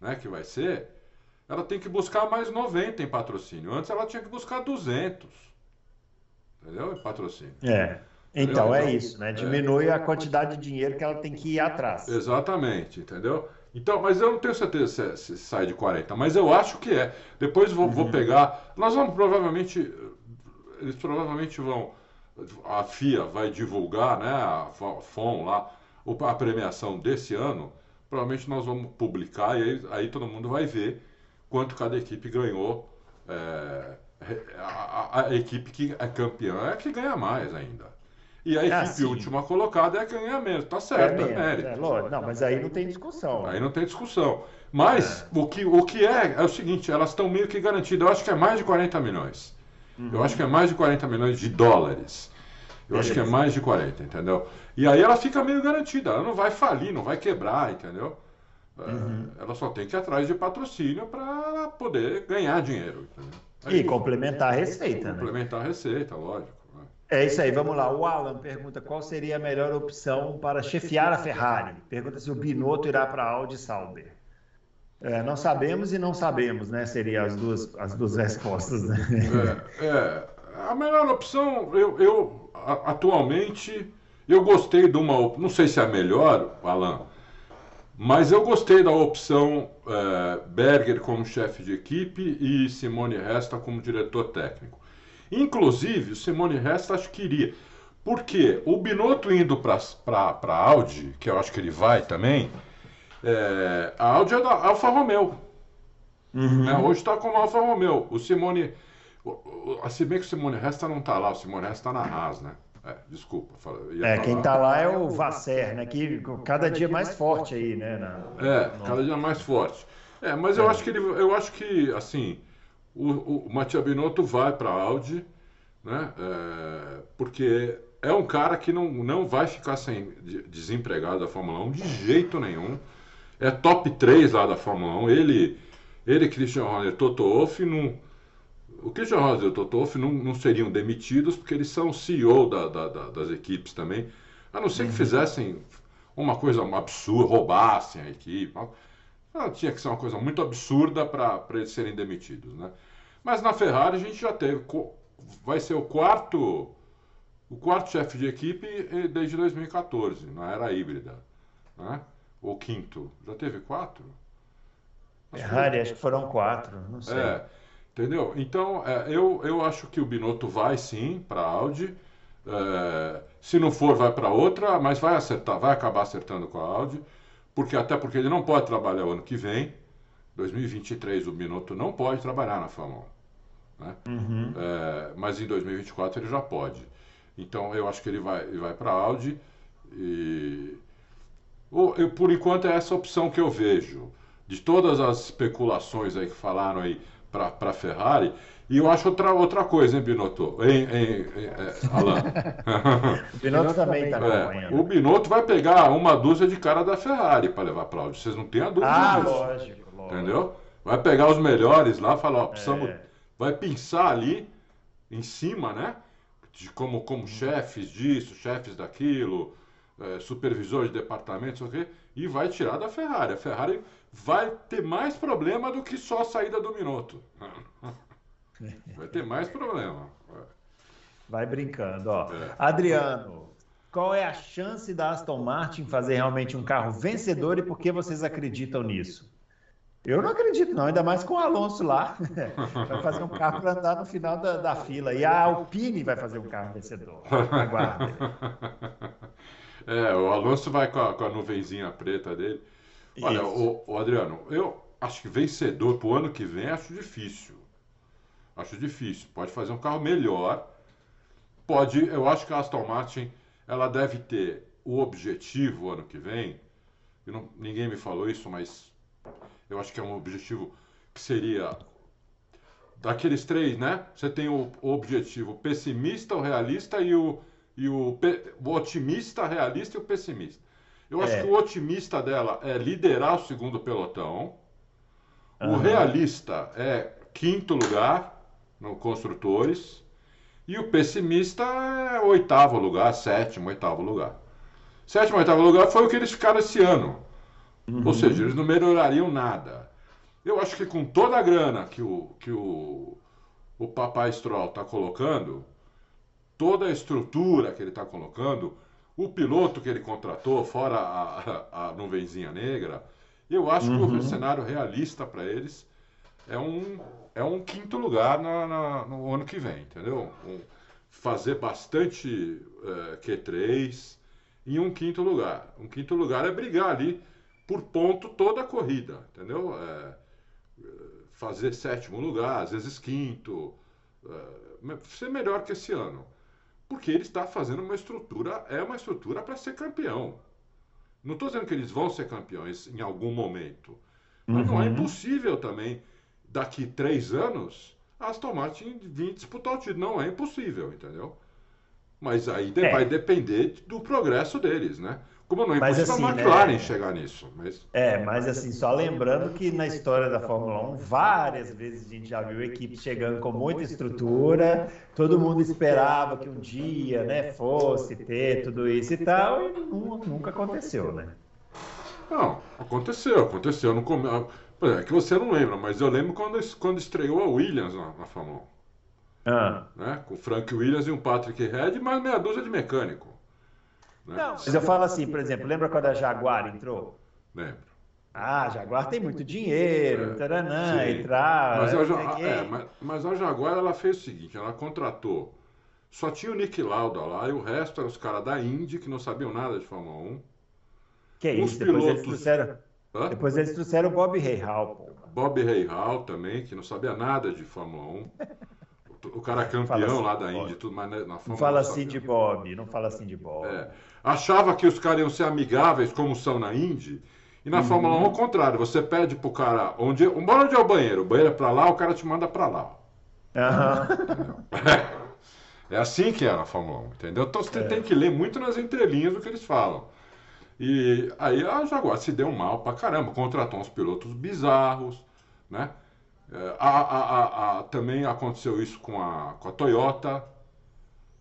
né, que vai ser, ela tem que buscar mais 90 em patrocínio. Antes ela tinha que buscar 200. Entendeu? Em patrocínio. É. Então, é isso, né? Diminui é. a quantidade de dinheiro que ela tem que ir atrás. Exatamente, entendeu? Então, mas eu não tenho certeza se, se sai de 40, mas eu acho que é. Depois vou, uhum. vou pegar. Nós vamos provavelmente. Eles provavelmente vão. A FIA vai divulgar, né? A FOM lá, a premiação desse ano. Provavelmente nós vamos publicar e aí, aí todo mundo vai ver quanto cada equipe ganhou. É, a, a, equipe que é campeã é que ganha mais ainda. E a ah, equipe última colocada é a que ganha menos. Tá certo, é, é mérito. É, lógico. Não, mas aí não tem discussão. Aí não tem discussão. Mas é. o, que, o que é, é o seguinte, elas estão meio que garantidas. Eu acho que é mais de 40 milhões. Uhum. Eu acho que é mais de 40 milhões de dólares. Eu Beleza. acho que é mais de 40, entendeu? E aí ela fica meio garantida. Ela não vai falir, não vai quebrar, entendeu? É, uhum. Ela só tem que ir atrás de patrocínio para poder ganhar dinheiro. Entendeu? E complementar a receita, Complementar né? a receita, lógico. É isso aí, vamos lá. O Alan pergunta qual seria a melhor opção para chefiar a Ferrari. Pergunta se o Binotto irá para a Audi Sauber. É, não sabemos e não sabemos, né? Seriam as duas, as duas respostas. Né? É, é, a melhor opção, eu, eu atualmente, eu gostei de uma. Não sei se é a melhor, Alan, mas eu gostei da opção é, Berger como chefe de equipe e Simone Resta como diretor técnico. Inclusive, o Simone Resta acho que iria. Porque o Binotto indo para a Audi, que eu acho que ele vai também, É, a Audi é da Alfa Romeo. Uhum. né? Hoje está como Alfa Romeo. O Simone. o- o- Se bem que o Simone Resta não está lá, o Simone Resta está na Haas, né? É, desculpa. É, falar. quem tá lá é o Vasser, né? Que cada dia mais forte aí, né? na- É, no- cada dia mais forte. É, mas eu É. acho que ele, eu acho que assim, o, o Mattia Binotto vai para a Audi, né? É, porque é um cara que não, não vai ficar sem de- desempregado da Fórmula 1 de jeito nenhum. É top 3 lá da Fórmula 1. Ele, ele Christian Horner, Toto Wolff, não, o Christian Horner e o Toto Wolff não, não seriam demitidos porque eles são CEO da- da- da- das equipes também, a não ser que fizessem uma coisa absurda, roubassem a equipe. Ah, tinha que ser uma coisa muito absurda para eles serem demitidos, né? Mas na Ferrari a gente já teve, vai ser o quarto, o quarto chefe de equipe eh, desde 2014, na era híbrida, né? O quinto, já teve quatro? Ferrari, acho que foram quatro, não sei. é, entendeu? Então, é, eu, eu acho que o Binotto vai sim para a Audi. É, se não for, vai para outra, mas vai acertar, vai acabar acertando com a Audi, porque até porque ele não pode trabalhar o ano que vem. 2023 o Binotto não pode trabalhar na Fórmula 1. Né? Uhum. É, mas em 2024 ele já pode. Então eu acho que ele vai, ele vai para a Audi. E o- eu, por enquanto é essa opção que eu vejo. De todas as especulações aí que falaram aí para a Ferrari. E eu acho outra, outra coisa, hein, Binotto? Hein, hein, hein, é, Alan? [LAUGHS] O Binotto também tá É, acompanhando. o Binotto vai pegar uma dúzia de cara da Ferrari para levar para a Audi. Vocês não têm a dúvida Ah, disso. lógico, lógico. Entendeu? Vai pegar os melhores lá, falar, ó, precisamos, É. vai pensar ali em cima, né? De como, como chefes disso, chefes daquilo, supervisor de departamento, sei o quê, e vai tirar da Ferrari. A Ferrari vai ter mais problema do que só a saída do Minotto. [LAUGHS] Vai ter mais problema. Vai brincando, ó. É. Adriano, qual é a chance da Aston Martin fazer realmente um carro vencedor e por que vocês acreditam nisso? Eu não acredito, não, ainda mais com o Alonso lá. [LAUGHS] Vai fazer um carro para andar no final da, da fila. E a Alpine vai fazer um carro vencedor. Aguardem. [LAUGHS] É, o Alonso vai com a, com a nuvenzinha preta dele. Olha, o, o Adriano, eu acho que vencedor pro ano que vem acho difícil. Acho difícil. Pode fazer um carro melhor. Pode, eu acho que a Aston Martin ela deve ter o objetivo ano que vem. não- ninguém me falou isso, mas eu acho que é um objetivo que seria daqueles três, né? Você tem o objetivo pessimista, o realista e o, e o, o otimista, realista e o pessimista. Eu acho É. que o otimista dela é liderar o segundo pelotão. O Aham. realista é quinto lugar no construtores. E o pessimista é oitavo lugar, sétimo, oitavo lugar. Sétimo, oitavo lugar foi o que eles ficaram esse ano. Ou seja, eles não melhorariam nada. Eu acho que com toda a grana que o, que o, o papai Stroll está colocando, toda a estrutura que ele está colocando, o piloto que ele contratou, fora a, a, a nuvenzinha negra, eu acho que o cenário realista para eles é um, é um quinto lugar na- na- no ano que vem, entendeu? Um- fazer bastante eh, Q3 em um quinto lugar. Um quinto lugar é brigar ali por ponto toda a corrida, entendeu? É, eh, fazer sétimo lugar, às vezes quinto, eh, ser melhor que esse ano. Porque ele está fazendo uma estrutura, é uma estrutura para ser campeão. Não estou dizendo que eles vão ser campeões em algum momento. Mas não é Uhum. impossível também, daqui três anos, Aston Martin vir disputar o título. Não é impossível, entendeu? Mas aí É. vai depender do progresso deles, né? Como não é Mas impossível a assim, McLaren né? chegar nisso. Mas É, mas assim, só lembrando que na história da Fórmula 1, várias vezes a gente já viu equipes chegando com muita estrutura, todo mundo esperava que um dia, né, fosse ter tudo isso e tal, e nu- nunca aconteceu, né? Não, aconteceu, aconteceu. No come... É que você não lembra, mas eu lembro quando, quando estreou a Williams na, na Fórmula Ah. 1, né? Com o Frank Williams e um Patrick Head, mais meia dúzia de mecânico. Né? Mas eu falo assim, por exemplo, lembra quando a Jaguar entrou? Lembro. Ah, a Jaguar tem muito dinheiro, É, taranã, entrar. Mas a, não Ja- é, mas, mas a Jaguar ela fez o seguinte, ela contratou, só tinha o Nick Lauda lá e o resto eram os caras da Indy que não sabiam nada de Fórmula 1. Que os isso, depois eles pilotos- trouxeram. Hã? Depois eles trouxeram o Bob pô. Bob Rahal também, que não sabia nada de Fórmula 1. [LAUGHS] O cara campeão assim, lá da Indy, tudo, mas na Fórmula Não fala assim de Bob, não fala assim de Bob. É. Achava que os caras iam ser amigáveis, como são na Indy. E na uhum. Fórmula 1, ao contrário, você pede pro cara onde, onde é o banheiro? O banheiro é pra lá, o cara te manda pra lá. Uhum. [LAUGHS] É assim que é na Fórmula 1, entendeu? Então você é. tem que ler muito nas entrelinhas do que eles falam. E aí a Jaguar se deu mal pra caramba, contratou uns pilotos bizarros, né? É, a, a, a, também aconteceu isso com a, com a Toyota,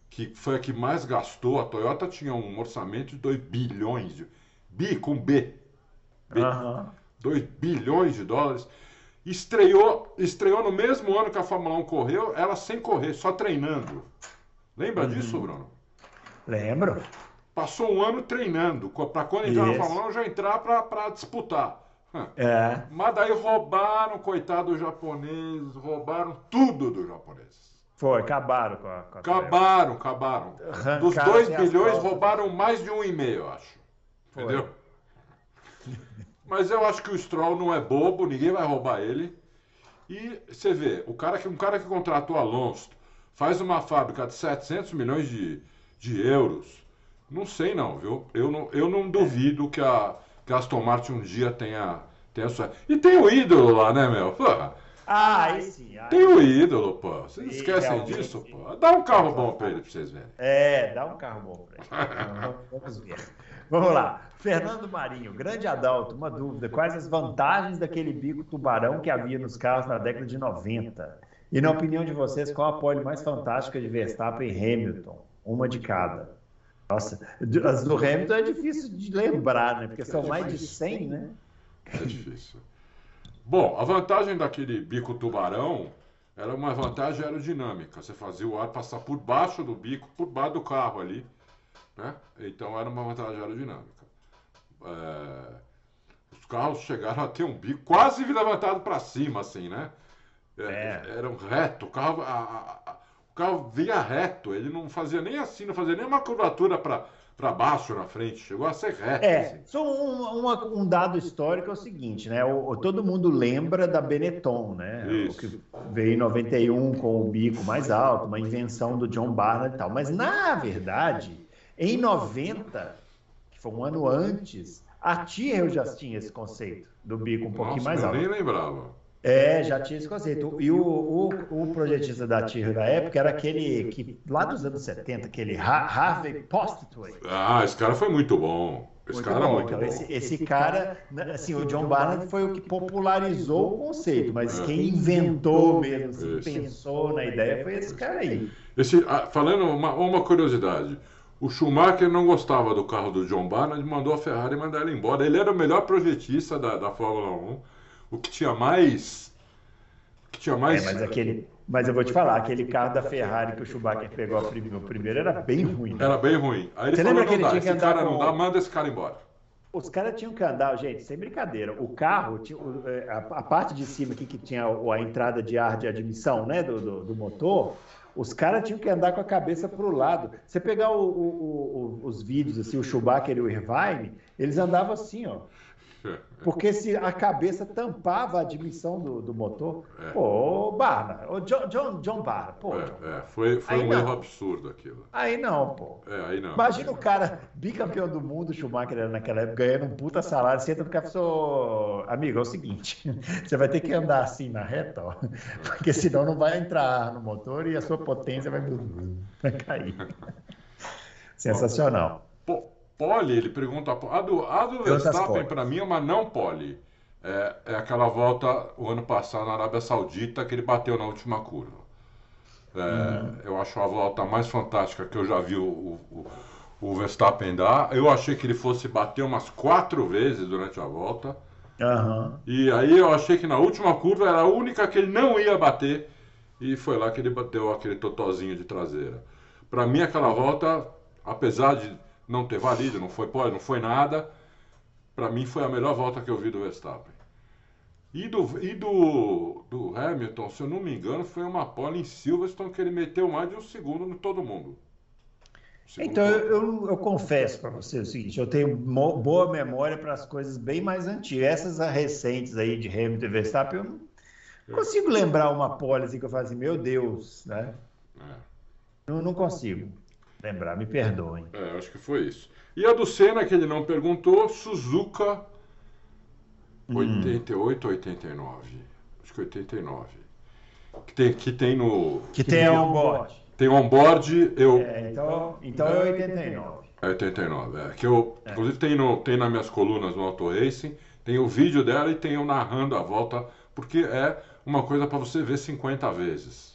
que foi a que mais gastou. A Toyota tinha um orçamento de 2 bilhões, de, bi com B. B uhum. 2 bilhões de dólares. Estreou, estreou no mesmo ano que a Fórmula 1 correu, ela sem correr, só treinando. Lembra uhum. disso, Bruno? Lembro. Passou um ano treinando, para quando entrar na Fórmula 1 já entrar para disputar. É. Mas daí roubaram, coitado do japonês, roubaram tudo do japonês. Foi, acabaram com a. Com a acabaram, acabaram. Dos 2 bilhões, roubaram mais de um e meio, acho. Foi. Entendeu? [LAUGHS] Mas eu acho que o Stroll não é bobo, ninguém vai roubar ele. E você vê, o cara que, um cara que contratou Alonso faz uma fábrica de 700 milhões de, de euros. Não sei não, viu? Eu não, eu não duvido que a, que a Aston Martin um dia tenha, tenha sua... E tem o ídolo lá, né, meu? Pô, ah, esse. Tem o ídolo, pô. Vocês esquecem disso, pô? Dá um carro bom pra ele pra vocês verem. É, dá um carro bom pra ele. [LAUGHS] Vamos ver. Vamos lá. Fernando Marinho, grande Adalto, uma dúvida. Quais as vantagens daquele bico tubarão que havia nos carros na década de 90? E na opinião de vocês, qual a pole mais fantástica de Verstappen e Hamilton? Uma de cada. Nossa, as do Hamilton é difícil de lembrar, né? Porque são mais de 100, né? É difícil. Bom, a vantagem daquele bico tubarão era uma vantagem aerodinâmica. Você fazia o ar passar por baixo do bico, por baixo do carro ali. Né? Então era uma vantagem aerodinâmica. É... Os carros chegaram a ter um bico quase levantado para cima, assim, né? É, é. Era um reto. O carro, a, a, o carro vinha reto. Ele não fazia nem assim, não fazia nem uma curvatura para baixo na frente, chegou a ser reto. É, assim. só um, uma, um, dado histórico é o seguinte, né? O, todo mundo lembra da Benetton, né? Isso. O que veio em 91 com o bico mais alto, uma invenção do John Barnard e tal. Mas, na verdade, em 90, que foi um ano antes, a Tyrrell já tinha esse conceito do bico um pouquinho Nossa, mais alto. Eu nem lembrava. É, já tinha esse conceito. E o, o, o projetista da Tiro da época era aquele que, lá dos anos 70, aquele Harvey Postway. Ah, esse cara foi muito bom. Esse muito cara bom. muito então, bom. Esse, esse, cara, né, assim, o John Barnard foi o que popularizou o conceito, mas é. quem inventou mesmo, assim, pensou na ideia foi esse cara aí. Esse, ah, falando uma, uma curiosidade, o Schumacher não gostava do carro do John Barnard, mandou a Ferrari mandar ele embora. Ele era o melhor projetista da, da Fórmula 1 o que tinha mais. que tinha mais. É, mas aquele. Mas eu vou te falar, aquele carro da Ferrari que o Schumacher pegou o primeiro era bem ruim. Né? Era bem ruim. Aí Você lembra que ele tinha que andar cara com... não dá, manda esse cara embora. Os caras tinham que andar, gente, sem brincadeira. O carro, tinha, é, a, parte de cima aqui que tinha a entrada de ar de admissão, né, do, do, do motor, os caras tinham que andar com a cabeça para o lado. Você pegar o, o, o, os vídeos, assim, o Schumacher e o Irvine, eles andavam assim, ó. Porque se a cabeça tampava a admissão do, do motor, é. pô, Barra, o John, John, John Barra, pô. É, é, foi, foi um não. erro absurdo aquilo. Aí não, pô. É, aí não. Imagina o cara, bicampeão do mundo, Schumacher era naquela época, ganhando um puta salário, você entra no carro e falou, amigo, é o seguinte, [LAUGHS] você vai ter que andar assim na reta, ó, [LAUGHS] porque senão não vai entrar no motor e a sua potência vai, [LAUGHS] vai cair. Sensacional. Pô, pole, ele pergunta. A do, a do Verstappen, para mim, é uma não pole. É, é, aquela volta o ano passado na Arábia Saudita que ele bateu na última curva. É, uhum. Eu acho a volta mais fantástica que eu já vi o, o, o, Verstappen dar. Eu achei que ele fosse bater umas quatro vezes durante a volta. Uhum. E aí eu achei que na última curva era a única que ele não ia bater. E foi lá que ele bateu aquele totozinho de traseira. Para mim, aquela volta, apesar de não ter valido, não foi pole, não foi nada. Para mim foi a melhor volta que eu vi do Verstappen. E do, e do, do Hamilton, se eu não me engano, foi uma pole em Silverstone que ele meteu mais de um segundo em todo mundo. Então, eu, eu, eu confesso para você o seguinte: eu tenho boa memória para as coisas bem mais antigas. Essas recentes aí de Hamilton e Verstappen, eu não consigo lembrar uma pólice que eu falo assim, meu Deus, né? É. Não, não consigo lembrar, me perdoem. É, acho que foi isso. E a do Senna, que ele não perguntou, Suzuka 88 ou 89? Acho que 89. Que tem, que tem no. Que tem on-board. Tem on-board, eu. É, então, então é 89. É 89, é. Que eu, é. Inclusive tem, no, tem nas minhas colunas no Auto Racing, tem o vídeo dela e tem eu narrando a volta, porque é uma coisa para você ver 50 vezes.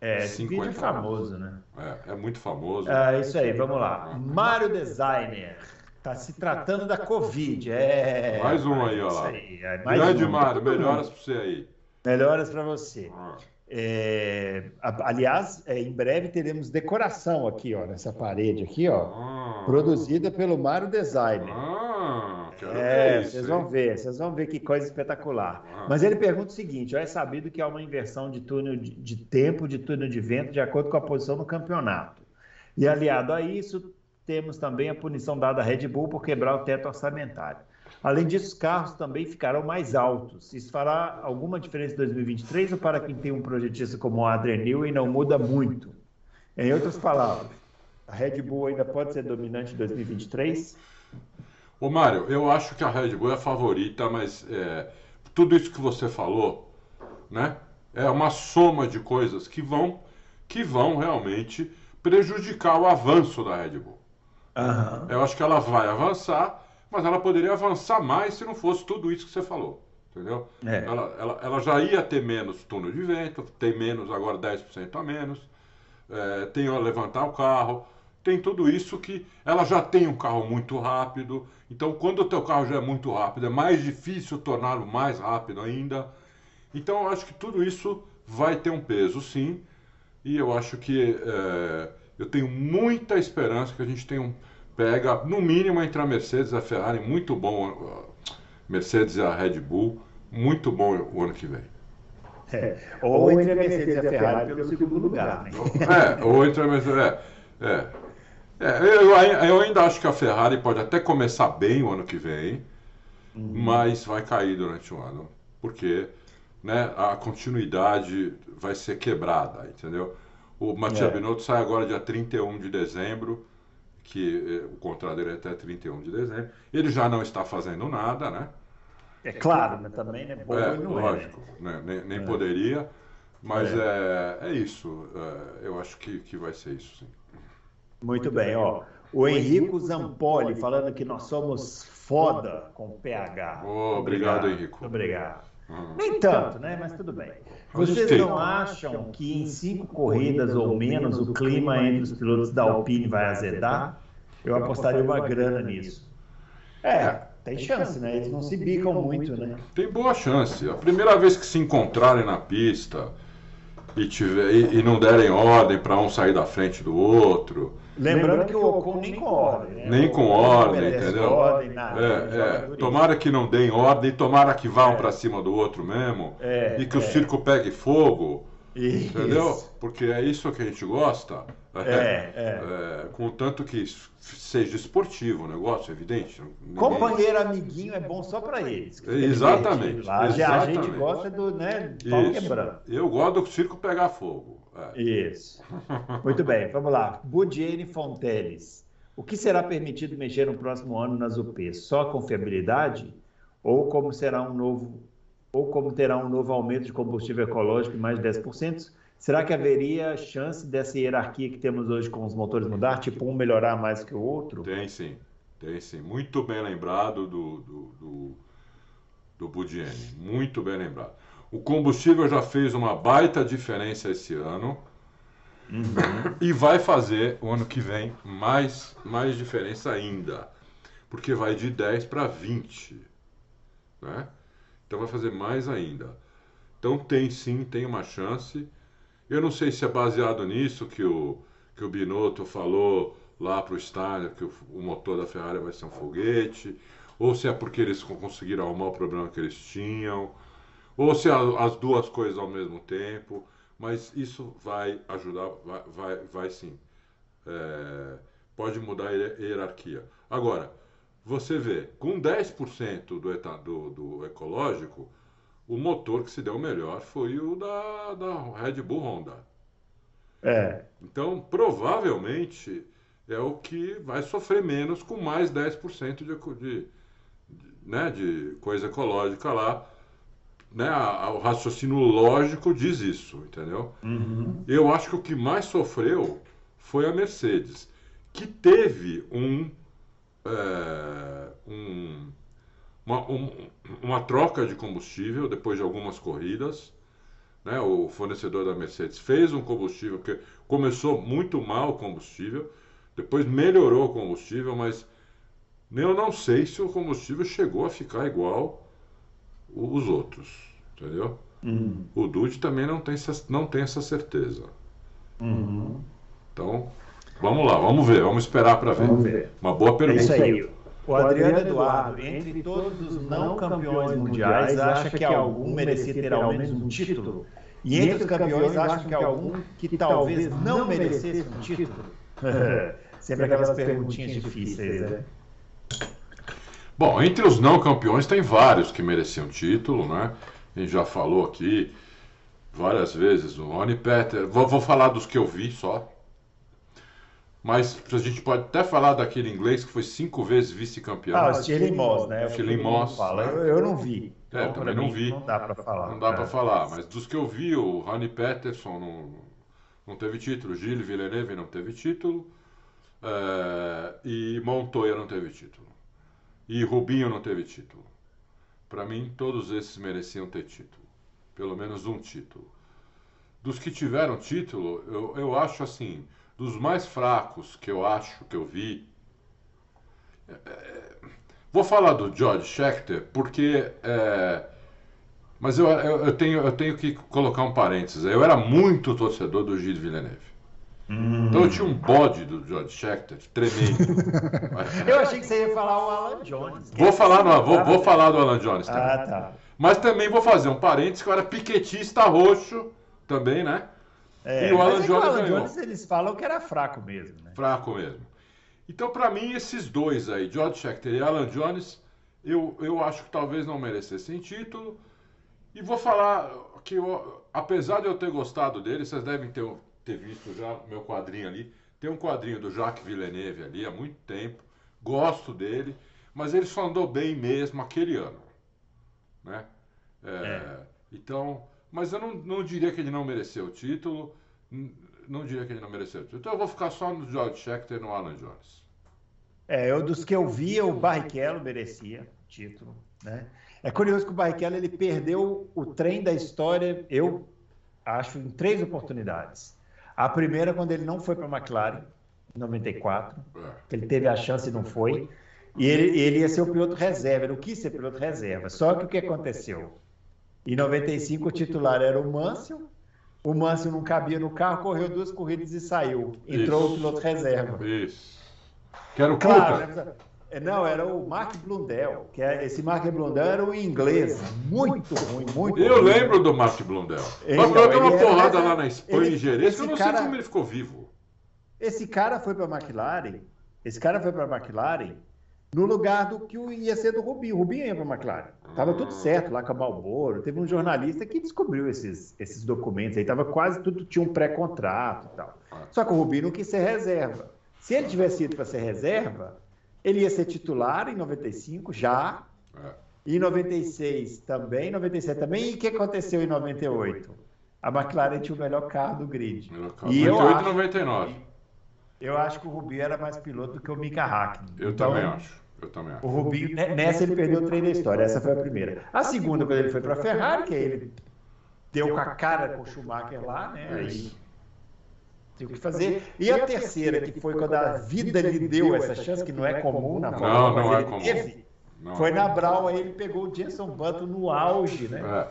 É, esse vídeo é famoso, né? É, é muito famoso. É isso aí, vamos lá. Mário Designer. Está se tratando da Covid. É, mais um aí, ó. Aí, é, Grande um. Mário, melhoras para você aí. Melhoras para você. Ah. É, aliás, é, em breve teremos decoração aqui, ó, nessa parede aqui, ó, ah. produzida pelo Mário Designer. Ah, é, vocês vão ver, vocês vão ver que coisa espetacular. Ah. Mas ele pergunta o seguinte: ó, é sabido que há uma inversão de túnel de, de tempo, de túnel de vento, de acordo com a posição no campeonato. E aliado a isso, temos também a punição dada à Red Bull por quebrar o teto orçamentário. Além disso, os carros também ficarão mais altos. Isso fará alguma diferença em 2023 ou para quem tem um projetista como o Adrian Newey não muda muito? Em outras palavras, a Red Bull ainda pode ser dominante em 2023? Ô Mário, eu acho que a Red Bull é a favorita, mas é, tudo isso que você falou, né, é uma soma de coisas que vão, que vão realmente prejudicar o avanço da Red Bull. Uhum. Eu acho que ela vai avançar, mas ela poderia avançar mais se não fosse tudo isso que você falou. Entendeu? É. Ela, ela, ela, já ia ter menos túnel de vento, tem menos, agora 10% a menos, é, tem a levantar o carro, tem tudo isso que ela já tem um carro muito rápido. Então, quando o teu carro já é muito rápido, é mais difícil torná-lo mais rápido ainda. Então, eu acho que tudo isso vai ter um peso, sim. E eu acho que é, eu tenho muita esperança que a gente tenha um, pega, no mínimo, entre a Mercedes e a Ferrari, muito bom, Mercedes e a Red Bull, muito bom o ano que vem. É, ou entre a Mercedes e a Ferrari pelo segundo lugar. Né? É, ou entre a Mercedes. É, é. É eu, eu, ainda acho que a Ferrari pode até começar bem o ano que vem, uhum. mas vai cair durante o ano, porque né, a continuidade vai ser quebrada, entendeu? O Matia é. Binotto sai agora dia 31 de dezembro, que eh, o contrato dele é até 31 de dezembro. Ele já não está fazendo nada, né? É claro, mas também né, bom é, não lógico, é, né? nem, nem é. poderia, mas é, é, é isso. É, eu acho que, que vai ser isso, sim. Muito, Muito bem, bem, ó. O Henrico Zampoli falando que nós somos foda com PH. Oh, obrigado, Henrico. Obrigado. Uhum. Nem tanto, né? Mas tudo bem. Vocês não acham que em cinco corridas ou menos o clima entre os pilotos da Alpine vai azedar? Eu apostaria uma grana nisso. É, tem chance, né? Eles não se bicam muito, né? Tem boa chance. A primeira vez que se encontrarem na pista e, tiver, e, e não derem ordem para um sair da frente do outro. Lembrando que o Ocon nem com ordem. Né? Nem com ordem, entendeu? Ordem, nada, é, é. Tomara que não deem ordem, tomara que vá um é. para cima do outro mesmo. É, e que o é. circo pegue fogo. Isso. Entendeu? Porque é isso que a gente gosta. É, é. é contanto que seja esportivo o negócio, evidente. Ninguém... Companheiro amiguinho é bom só para eles. Exatamente. Exatamente. A gente gosta do né, pau quebrando. Eu gosto do circo pegar fogo. É. Isso. Muito bem, vamos lá. Budiene Fonteles. O que será permitido mexer no próximo ano nas UPs? Só confiabilidade? Ou como será um novo ou como terá um novo aumento de combustível ecológico de mais de 10%? Será que haveria chance dessa hierarquia que temos hoje com os motores mudar, tipo um melhorar mais que o outro? Tem sim, tem sim. Muito bem lembrado do, do, do, do Budiene, muito bem lembrado. O combustível já fez uma baita diferença esse ano uhum. [LAUGHS] e vai fazer o ano que vem mais, mais diferença ainda, porque vai de 10 para 20, né? Então vai fazer mais ainda. Então tem sim, tem uma chance. Eu não sei se é baseado nisso que o, que o Binotto falou lá para o estádio, que o, o, motor da Ferrari vai ser um foguete, ou se é porque eles conseguiram arrumar o problema que eles tinham, ou se as duas coisas ao mesmo tempo, mas isso vai ajudar, vai, vai, vai sim. É, pode mudar a hierarquia. Agora, você vê, com 10% do, do, do ecológico, o motor que se deu melhor foi o da, da Red Bull Honda. É. Então, provavelmente, é o que vai sofrer menos com mais 10% de, de, de, né, de coisa ecológica lá. Né, o raciocínio lógico diz isso, entendeu? Uhum. Eu acho que o que mais sofreu foi a Mercedes, que teve um, é, um, uma, um, uma troca de combustível depois de algumas corridas. Né, o fornecedor da Mercedes fez um combustível, porque começou muito mal o combustível, depois melhorou o combustível, mas eu não sei se o combustível chegou a ficar igual os outros, entendeu? Uhum. O Dude também não tem, não tem essa certeza. Uhum. Então, vamos lá, vamos ver, vamos esperar para ver. ver. Uma boa pergunta. É isso aí. O Adriano Eduardo, entre todos os não campeões mundiais, acha que algum merecia ter ao menos um título? E entre os campeões, acham que algum que talvez não merecesse um título? [LAUGHS] Sempre aquelas perguntinhas difíceis, né? Bom, entre os não campeões tem vários que mereciam título, né? A gente já falou aqui várias vezes, o Rony Peter. Vou, vou falar dos que eu vi só. Mas a gente pode até falar daquele inglês que foi cinco vezes vice-campeão. Ah, o Stirling Moss, né? Stirling Moss. Fala. Eu, eu, não vi. É, então, também não vi. Não dá para falar. Não dá é. para falar, mas dos que eu vi, o Rony Peterson não, não teve título, Gilles Villeneuve não teve título, é, e Montoya não teve título. E Rubinho não teve título. Para mim, todos esses mereciam ter título. Pelo menos um título. Dos que tiveram título, eu, eu acho assim, dos mais fracos que eu acho que eu vi. É, vou falar do George Schechter, porque. É, mas eu, eu, eu, tenho, eu tenho que colocar um parênteses. Eu era muito torcedor do Gilles Villeneuve. Hum. Então eu tinha um bode do George Schechter tremendo. [LAUGHS] eu achei que você ia falar o Alan Jones. Vou falar, no, vou, vou falar do Alan Jones também. Ah, tá. Mas também vou fazer um parênteses que eu era piquetista roxo também, né? É, e o Alan mas é Jones o Alan. Jones eles falam que era fraco mesmo, né? Fraco mesmo. Então, para mim, esses dois aí, George Schechter e Alan Jones, eu, eu acho que talvez não merecessem título. E vou falar que, eu, apesar de eu ter gostado dele, vocês devem ter, ter visto já meu quadrinho ali. Tem um quadrinho do Jacques Villeneuve ali há muito tempo. Gosto dele, mas ele só andou bem mesmo aquele ano. Né? É, É. Então, mas eu não, não diria que ele não mereceu o título. Não diria que ele não mereceu o título. Então eu vou ficar só no George Schechter e no Alan Jones. É, eu dos que eu via, o Barrichello merecia título, né? É curioso que o Barrichello ele perdeu o trem da história, eu acho, em três oportunidades. A primeira quando ele não foi para a McLaren, em 94, É. que ele teve a chance e não foi. E ele, ele ia ser o piloto reserva, ele não quis ser piloto reserva. Só que o que aconteceu? Em 95 o titular era o Mansell, o Mansell não cabia no carro, correu duas corridas e saiu. Entrou Isso. o piloto reserva. Isso. Que era o Claro, Cuca. né? É, Não, era o Mark Blundell, que é, esse Mark Blundell era um inglês muito ruim, muito Eu ruim. lembro do Mark Blundell. Então, Mas eu dei uma ele era- porrada é- lá na Espanha, ele- em Jerez, que eu não cara- sei como ele ficou vivo. Esse cara foi para a McLaren, esse cara foi para a McLaren no lugar do que ia ser do Rubinho. O Rubinho ia para a McLaren. Tava tudo certo lá com a Marlboro. Teve um jornalista que descobriu esses, esses documentos aí. Tava quase tudo, tinha um pré-contrato e tal. Só que o Rubinho não quis ser reserva. Se ele tivesse ido para ser reserva, ele ia ser titular em 95 já, É. em 96 também, em 97 também. E o que aconteceu em 98? A McLaren tinha o melhor carro do grid. E eu 98 e acho- 99. Eu acho que o Rubinho era mais piloto do que o Mika Hakkinen. Eu Então, também acho. Eu também O acho. Rubinho, ne- nessa ele perdeu o trem da história. Essa foi a primeira. A segunda, quando ele foi para a Ferrari, que aí ele deu com a cara com o Schumacher lá, né? Aí tem o que fazer. E a terceira, que foi quando a vida lhe deu essa chance, que não é comum na Fórmula Não, 1, não mas é ele comum. teve. Não. Foi na Brown, aí ele pegou o Jenson Button no auge, né? É.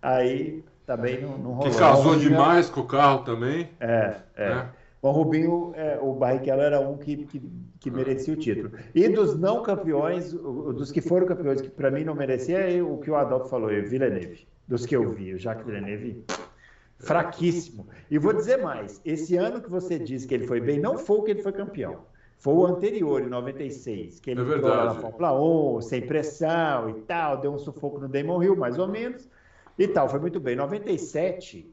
Aí também não, não rolou. Que casou demais com o carro também. É, é. né? Bom, o Rubinho, é, o Barrichello era um que, que, que merecia o título. E dos não campeões, dos que foram campeões, que para mim não merecia, é o que o Adolfo falou, é o Villeneuve. Dos que eu vi, o Jacques Villeneuve, fraquíssimo. E vou dizer mais, esse ano que você disse que ele foi bem, não foi o que ele foi campeão. foi o anterior, em 96, que ele É lá na Fórmula 1, sem pressão e tal, deu um sufoco no Damon Hill, mais ou menos, e tal, foi muito bem. 97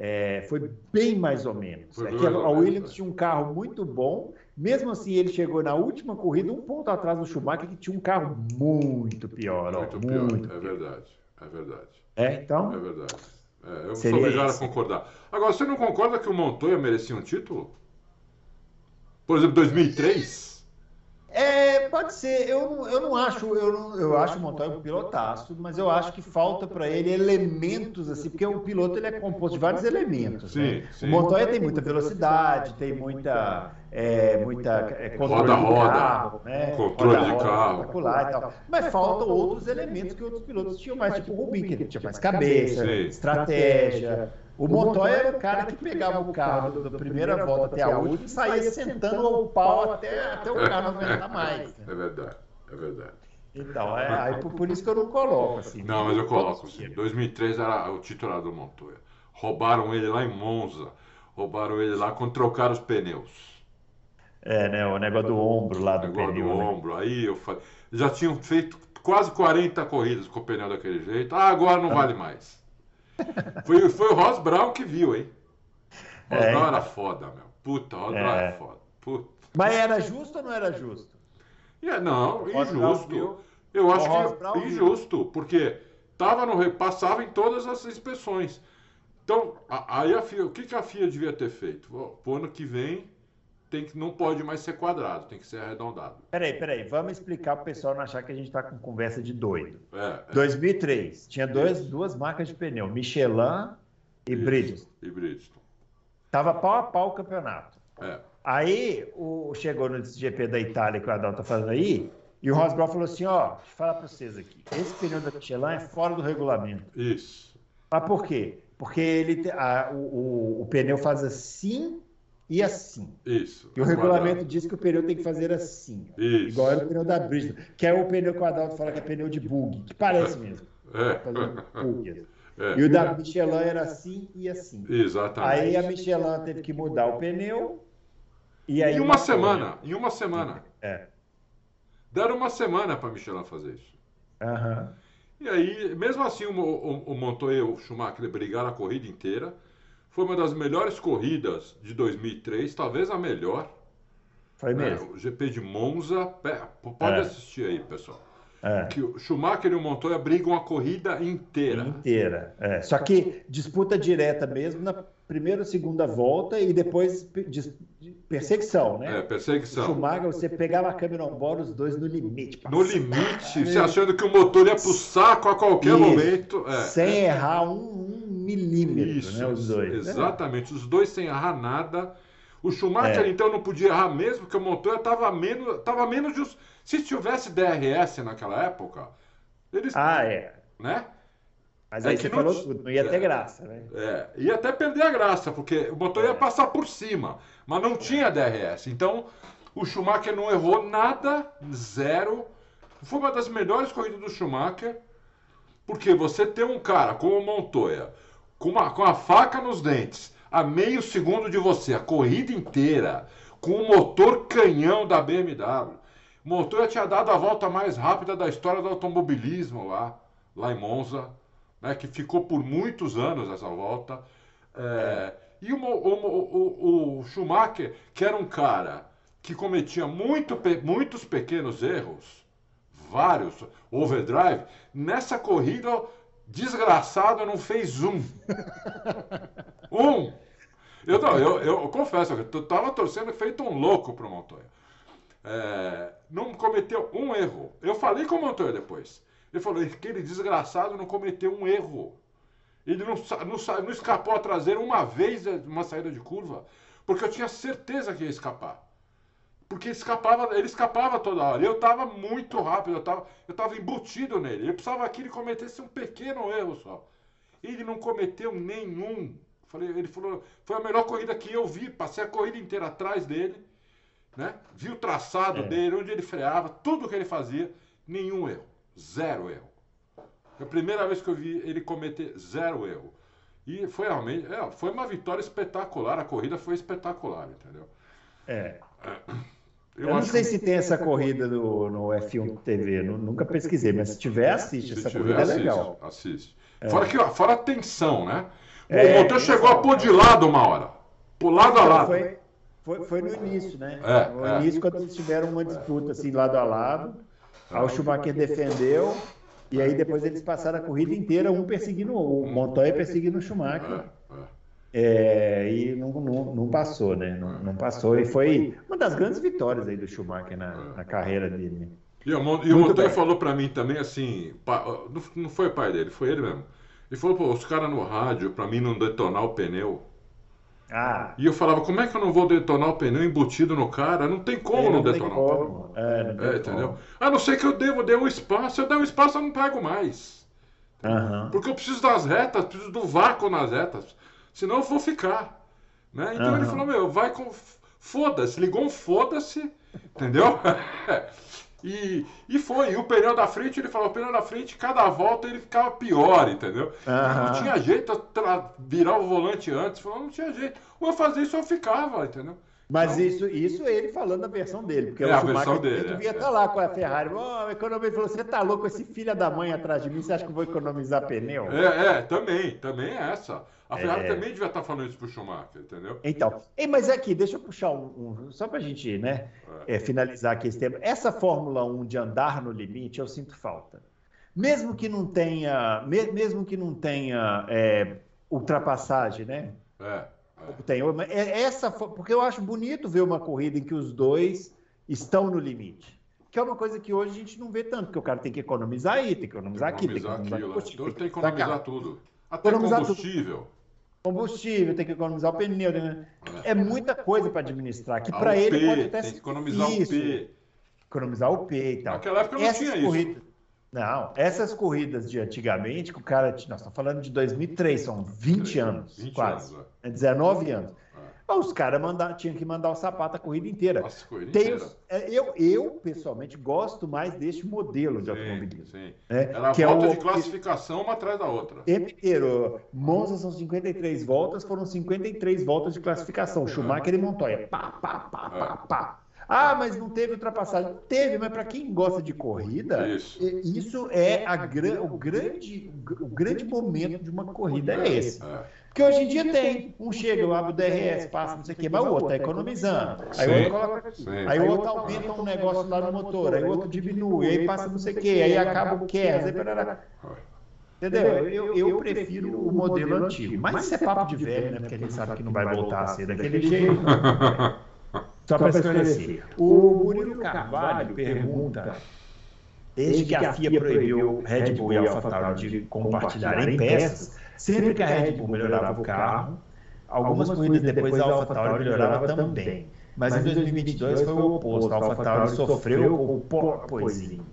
é, foi bem mais ou menos. Foi É que a a Williams tinha um carro muito bom, mesmo assim ele chegou na última corrida um ponto atrás do Schumacher, que tinha um carro muito pior. ó, Muito pior, muito é verdade. É verdade. É, então, É verdade. É, eu Seria sou obrigado esse. a concordar. Agora, você não concorda que o Montoya merecia um título? Por exemplo, 2003? É, pode ser. Eu não, eu não acho, eu, não, eu acho o Montoya um pilotaço, mas eu acho que falta para ele elementos assim, porque o piloto ele é composto de vários elementos. Sim, né? sim. O Montoya tem muita velocidade, tem muita, é, muita é, controle Roda, de roda. carro, né? Controle Roda, de roda, carro. e tal. Mas faltam outros elementos que outros pilotos tinham mais, tipo o Rubinho, que ele tinha mais cabeça, Sim. estratégia. O Montoya era o cara que pegava o carro da primeira volta até a última e saía sentando o pau até, até o carro não aguentar mais. né? É verdade, é verdade. Então, é, aí por, por isso que eu não coloco assim. Não, mas eu coloco sim. 2003 era o titular do Montoya. Roubaram ele lá em Monza. Roubaram ele lá quando trocaram os pneus. É, né? O negócio do ombro lá do Agora pneu. no né? ombro. Aí eu falei. Já tinham feito quase 40 corridas com o pneu daquele jeito. Ah, agora não vale mais. Foi, foi o Ross Brown que viu, hein? Ross É, Brown então. era foda, meu. Puta, Ross Brown É. era foda. Puta. Mas era justo ou não era justo? É, não, injusto. viu. Eu acho O Brown que viu. injusto, porque tava no, passava em todas as inspeções. Então, aí a FIA, o que, que a FIA devia ter feito? Pro ano que vem, tem que, não pode mais ser quadrado, tem que ser arredondado. Peraí, peraí. Vamos explicar para o pessoal não achar que a gente está com conversa de doido. É, é 2003, tinha dois, duas marcas de pneu, Michelin e isso. Bridgestone. E Bridgestone. Tava pau a pau o campeonato. É, Aí o, chegou no GP da Itália que o Adão tá fazendo aí, e o Brown falou assim: ó, deixa eu falar para vocês aqui. Esse pneu da Michelin é fora do regulamento. isso. Mas por quê? Porque ele, a- o, o- o pneu faz assim e assim. Isso. E o é regulamento diz que o pneu tem que fazer assim. Isso. Igual era o pneu da Bridgestone, que é o pneu que o Adalto fala que é pneu de bug, que parece mesmo. Fazendo É. bug. É, E o da Michelin era assim e assim. Exatamente. Aí a Michelin teve que mudar o pneu. E aí Em uma semana, em uma semana. É. Deram uma semana para Michelin fazer isso. Aham. E aí, mesmo assim, o, o, o Montoya e o Schumacher brigaram a corrida inteira. Foi uma das melhores corridas de 2003, talvez a melhor. Foi né? mesmo. O GP de Monza. Pode É. assistir aí, pessoal. É. Que o Schumacher e o Montoya brigam a corrida inteira. Inteira. É. Só que disputa direta mesmo na primeira ou segunda volta e depois perseguição, É, né? perseguição. Schumacher, você pegava a câmera on board, os dois no limite. No limite, você achando que o motor ia pro saco a qualquer Isso. momento. É, Sem é. errar um, um milímetro, Isso, né? Os dois. exatamente. Os dois sem errar nada. O Schumacher, É. então, não podia errar mesmo, porque o motor estava menos, tava menos de... os- Se tivesse DRS naquela época, eles... Ah, é. Né? Mas É aí você não falou tudo, não ia ter graça, né? É, ia até perder a graça, porque o motor ia É. passar por cima, mas não tinha DRS. Então, o Schumacher não errou nada, zero. Foi uma das melhores corridas do Schumacher, porque você tem um cara como o Montoya, com, uma, com a faca nos dentes, a meio segundo de você, a corrida inteira, com o motor canhão da BMW. O Montoya tinha dado a volta mais rápida da história do automobilismo lá, lá em Monza, né, que ficou por muitos anos essa volta. É, E o, o, o- o Schumacher, que era um cara que cometia muito muitos pequenos erros, vários, overdrive, nessa corrida, desgraçado, não fez um. [LAUGHS] Um! Eu, não, eu, eu confesso, eu tava torcendo feito um louco pro Montoya. É, não cometeu um erro. Eu falei com o Montoya depois. Ele falou: aquele desgraçado não cometeu um erro. Ele não, não, não escapou a traseira uma vez de uma saída de curva, porque eu tinha certeza que ia escapar. Porque escapava, ele escapava toda hora. Eu estava muito rápido, eu estava eu tava embutido nele. Eu precisava que ele cometesse um pequeno erro só. Ele não cometeu nenhum. Falei, ele falou, foi a melhor corrida que eu vi. Passei a corrida inteira atrás dele, né? Vi o traçado É. dele, onde ele freava, tudo que ele fazia, nenhum erro, zero erro. Foi a primeira vez que eu vi ele cometer zero erro. E foi realmente, é, foi uma vitória espetacular. A corrida foi espetacular, entendeu? É. Eu, eu não sei que... se tem essa corrida no, no F1 TV, nunca pesquisei, mas se tiver, assiste. Se essa tiver, corrida assiste, é legal. Assiste. É. Fora, que, fora a tensão, né? O é, motor chegou a pôr de lado uma hora. Por lado a lado. Foi, foi, foi no início, né? É, no é. início, quando eles tiveram uma disputa assim, lado a lado. Aí o Schumacher defendeu. E aí depois eles passaram a corrida inteira, um perseguindo o Montoya perseguindo o Schumacher. É, e não, não, não, passou, né? Não, não, passou. E foi uma das grandes vitórias aí do Schumacher na, na carreira dele. E o, o Montoya falou para mim também assim: não foi o pai dele, foi ele mesmo. Ele falou, pô, os caras no rádio, para mim não detonar o pneu. Ah. E eu falava, como é que eu não vou detonar o pneu embutido no cara? Não tem como não, não detonar como. o pneu. É, não é, entendeu? Como. A não ser que eu devo, dê um espaço. Se eu der um espaço, eu não pego mais. Uhum. Porque eu preciso das retas, preciso do vácuo nas retas. Senão eu vou ficar. Né? Então uhum. ele falou, meu, vai com. Foda-se, ligou um foda-se, entendeu? [LAUGHS] E, e foi. E o pneu da frente, ele falou, o pneu da frente, cada volta ele ficava pior, entendeu? Uhum. Não tinha jeito virar o volante antes. Falou, não tinha jeito. Ou eu fazia isso ou eu ficava, entendeu? Mas então, isso, isso ele falando da versão dele, porque é, o Schumacher dele, devia é. estar tá lá com a Ferrari. Oh, o economista falou: você tá louco, esse filho da mãe atrás de mim, você acha que eu vou economizar pneu? É, é também, também é essa. A Ferrari é... também devia estar falando isso pro Schumacher, entendeu? Então, Ei, mas aqui, deixa eu puxar um, um só para a gente né, é. É, finalizar aqui esse tema. Essa Fórmula 1 de andar no limite, eu sinto falta. Mesmo que não tenha, mesmo que não tenha é, ultrapassagem, né? É. é. Tem, é essa, porque eu acho bonito ver uma corrida em que os dois estão no limite. Que é uma coisa que hoje a gente não vê tanto, porque o cara tem que economizar aí, tem que economizar, aqui, tem que economizar aquilo, tem que economizar tudo. Até combustível. Tudo combustível, tem que economizar o pneu. Né? É muita coisa para administrar. Que para ele pode até tem que economizar isso, o P. Economizar o P e tal. Naquela época não Essas tinha corridas, isso. Não, essas corridas de antigamente, que o cara. Nós estamos falando de 2003, são 20 anos, 20 quase. Anos, é. 19 anos. Os caras tinham que mandar o sapato a corrida inteira. Nossa, corrida Tem inteira. É, eu, eu, pessoalmente, gosto mais deste modelo de sim, automobilismo. Sim. É, Ela que volta é o, de classificação uma atrás da outra. Inteiro. Monza são 53 voltas, foram 53 voltas de classificação. Schumacher e Montoya. Pá, pá, pá, pá, é. pá. Ah, mas não teve ultrapassagem. Teve, mas para quem gosta de corrida, isso, isso é a, o, grande, o grande momento de uma corrida é esse. É. Porque hoje em dia tem. Um chega, eu abro o DRS, passa, não sei o quê, mas o outro está economizando. Aí o outro coloca aqui. Aí o outro aumenta um negócio lá no motor, aí o outro diminui, aí passa não sei o quê, aí acaba o aí Entendeu? Eu, eu prefiro o modelo antigo. Mas isso é papo de velho, né? Porque a gente sabe que não vai voltar a ser daquele jeito. [LAUGHS] Só para esclarecer. O Murilo Carvalho pergunta desde que a FIA proibiu Red Bull e AlphaTauri de compartilharem peças, Sempre que a Red Bull melhorava o carro, algumas corridas depois a AlphaTauri melhorava também. Mas em 2022 foi o oposto. A AlphaTauri sofreu com o porpoisinho.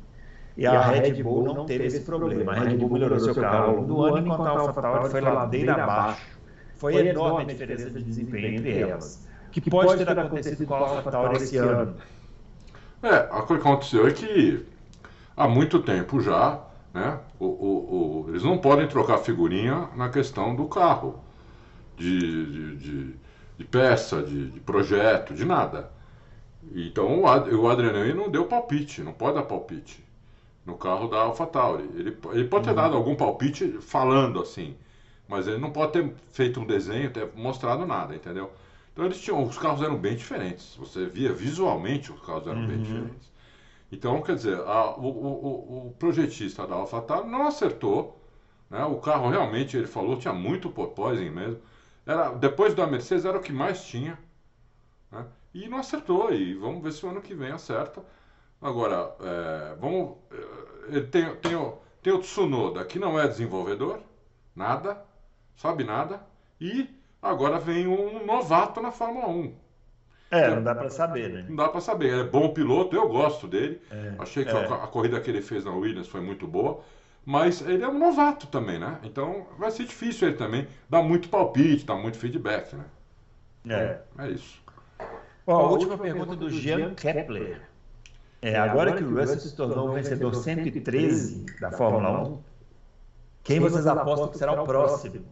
E a Red Bull não teve esse problema. A Red Bull melhorou seu carro ao longo do ano, enquanto a AlphaTauri foi ladeira abaixo. Foi enorme a diferença de desempenho entre elas. O que pode ter acontecido com a AlphaTauri esse ano? É, coisa que aconteceu é que há muito tempo já né? O, o, o, eles não podem trocar figurinha na questão do carro, de, de, de, de peça, de, de, projeto, de nada. Então o, Ad, o Adriano não deu palpite, não pode dar palpite no carro da AlphaTauri. Ele, ele pode ter uhum. dado algum palpite falando assim, mas ele não pode ter feito um desenho, ter mostrado nada, entendeu? Então eles tinham, os carros eram bem diferentes. Você via visualmente os carros eram uhum. bem diferentes. Então, quer dizer, a, o, o, o, projetista da AlphaTauri não acertou. Né? O carro realmente, ele falou, tinha muito porpoising mesmo. Era, depois da Mercedes era o que mais tinha. Né? E não acertou. E vamos ver se o ano que vem acerta. Agora, é, vamos. É, tem, tem, o, tem o Tsunoda, que não é desenvolvedor, nada, sabe nada. E agora vem um novato na Fórmula 1. É, não dá para saber, né? Não dá para saber. É bom piloto, eu gosto dele. É, Achei que é. a, a, corrida que ele fez na Williams foi muito boa. Mas ele é um novato também, né? Então vai ser difícil ele também dar muito palpite, dar muito feedback, né? É. Então, é isso. Bom, a última pergunta do Jean Kepler. É, agora que o Russell se tornou o vencedor 113 da Fórmula 1, quem vocês apostam que será o próximo?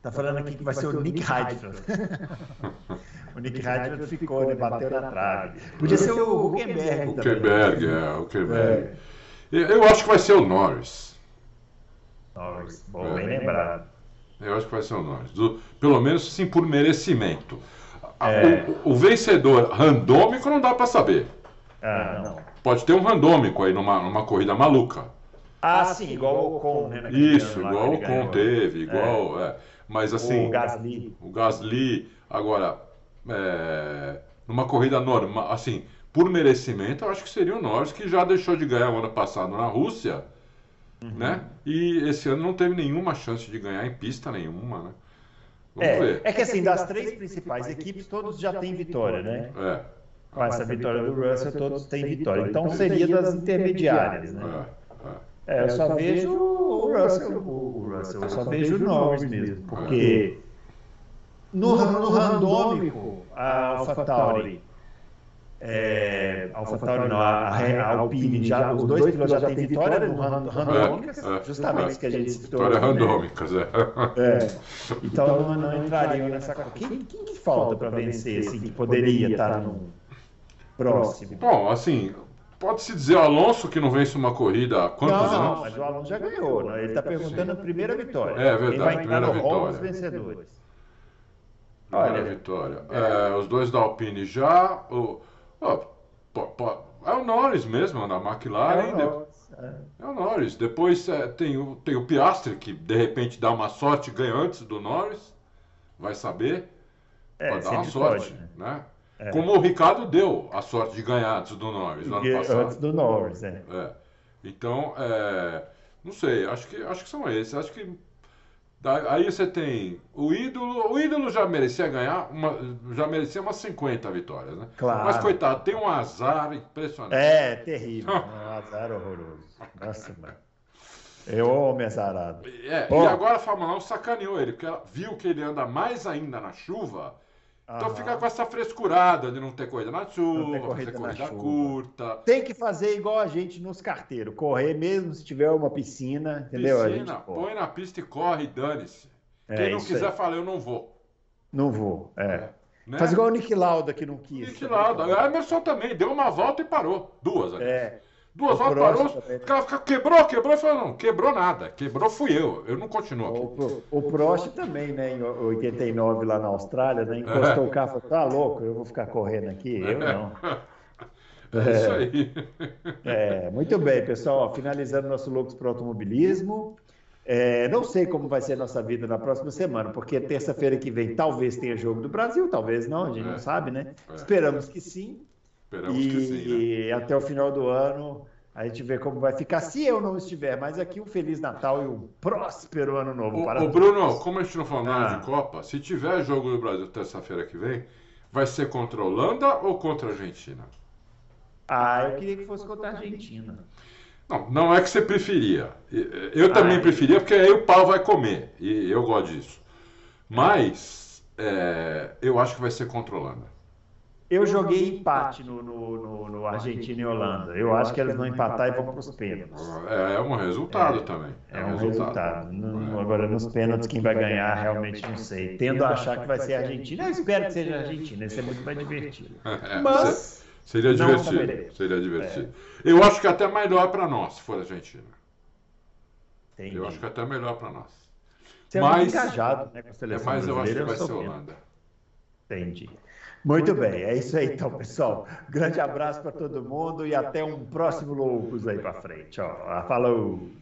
Tá falando aqui que vai ser o Nick Heidfeld. [LAUGHS] O Nick Heidfeld ficou, né? Bateu na trave. Podia ser o Huckenberg. Huckenberg, é, o Huckenberg. É. Eu acho que vai ser o Norris. Norris, bom, é. bem lembrado. Eu acho que vai ser o Norris. Do, pelo menos, sim, por merecimento. É. O, o, vencedor randômico não dá para saber. Ah, não. Pode ter um randômico aí numa, numa corrida maluca. Ah, sim, igual o Ocon, né? Isso, igual o Ocon teve, igual. É. É. Mas assim. O Gasly. O Gasly. Agora, é, numa corrida normal, assim, por merecimento, eu acho que seria o Norris, que já deixou de ganhar o ano passado na Rússia, uhum. né? E esse ano não teve nenhuma chance de ganhar em pista nenhuma, né? Vamos é, ver. É que assim, das três principais equipes, todos já têm vitória, né? É. Com essa vitória do Russell, todos têm vitória. Então seria das intermediárias, né? É, é eu só vejo o Russell, o Russell, eu só vejo o Norris mesmo, porque no, no randômico, a AlphaTauri é, AlphaTauri não, a, a, Alpine, já, os dois pilotos já têm vitória no randômicas, é, é, justamente é, que a gente citou. Vitória né? randômicas, é. é. Então não, não entrariam nessa. Quem, quem que falta para vencer, assim, que poderia estar no próximo? Bom, assim, Pode-se dizer o Alonso que não vence uma corrida há quantos não, anos? Não, mas o Alonso já ganhou. Né? Ele está perguntando a primeira vitória. É verdade, Quem vai primeira vitória. vencedores. Olha, vitória. É... É, os dois da Alpine já. O, é o Norris mesmo, da McLaren. É o Norris. É. é o Norris. Depois é, tem, o, tem o Piastri, que de repente dá uma sorte e ganha antes do Norris. Vai saber. É, pode dar uma sorte. Pode, né? né? É. Como o Ricardo deu a sorte de ganhar antes do Norris no ano passado. Antes do Norris, é. é. Então, é, não sei, acho que, acho que são esses. Acho que aí você tem o ídolo. O ídolo já merecia ganhar, uma, já merecia umas 50 vitórias, né? Claro. Mas, coitado, tem um azar impressionante. É, terrível. um azar horroroso. Nossa, mano. Eu homem azarado. É, e agora a Fórmula 1 sacaneou ele, porque ela viu que ele anda mais ainda na chuva então Aham. fica com essa frescurada de não ter corrida na chuva, ter corrida, corrida curta. Tem que fazer igual a gente nos carteiros, correr mesmo se tiver uma piscina, entendeu? Piscina, põe na pista e corre, dane-se. É, Quem não quiser, aí. fala, eu não vou. Não vou, é. é né? Faz igual o Nick Lauda que não quis. Nick Lauda. Emerson também, deu uma volta e parou. Duas, aliás. É. Duas horas parou, o cara fica, quebrou, quebrou, eu falei, não, quebrou nada, quebrou fui eu, eu não continuo aqui. O, o Prost também, né, em 89 lá na Austrália, né, encostou é. o carro falou, tá louco, eu vou ficar correndo aqui, eu não. É, [LAUGHS] é isso aí. É, muito bem, pessoal, finalizando nosso Loucos para o Automobilismo, é, não sei como vai ser a nossa vida na próxima semana, porque terça-feira que vem talvez tenha jogo do Brasil, talvez não, a gente não é. sabe, né? É. Esperamos que sim. Esperamos e, que sim. Né? E até o final do ano a gente vê como vai ficar se eu não estiver. Mas aqui um Feliz Natal e um próspero ano novo o, para o Bruno, como a gente não falou nada ah. de Copa, se tiver jogo do Brasil terça-feira que vem, vai ser contra a Holanda ou contra a Argentina? Ah, eu queria que fosse contra a Argentina. Não, não é que você preferia. Eu ah, também é. preferia, porque aí o pau vai comer. E eu gosto disso. Mas é, eu acho que vai ser contra a Holanda. Eu joguei empate no, no, no, no Argentina e Holanda. Eu acho que eles vão empatar e vão para os pênaltis. É, é um resultado é, também. É, é um resultado. resultado. agora, nos pênaltis, quem vai ganhar, realmente não sei. Tendo a achar que vai ser a Argentina, eu espero que seja a Argentina. Isso é muito mais divertido. É, Mas. Seria divertido. Seria divertido. Eu acho que até melhor para nós, se for a Argentina. Entendi. Eu acho que até melhor para nós. Você mas, é engajado né, com a seleção Mas eu acho que vai ser Holanda. Entendi. Muito bem, é isso aí então, pessoal. Grande abraço para todo mundo e até um próximo Loucos aí para frente. Ó. Falou!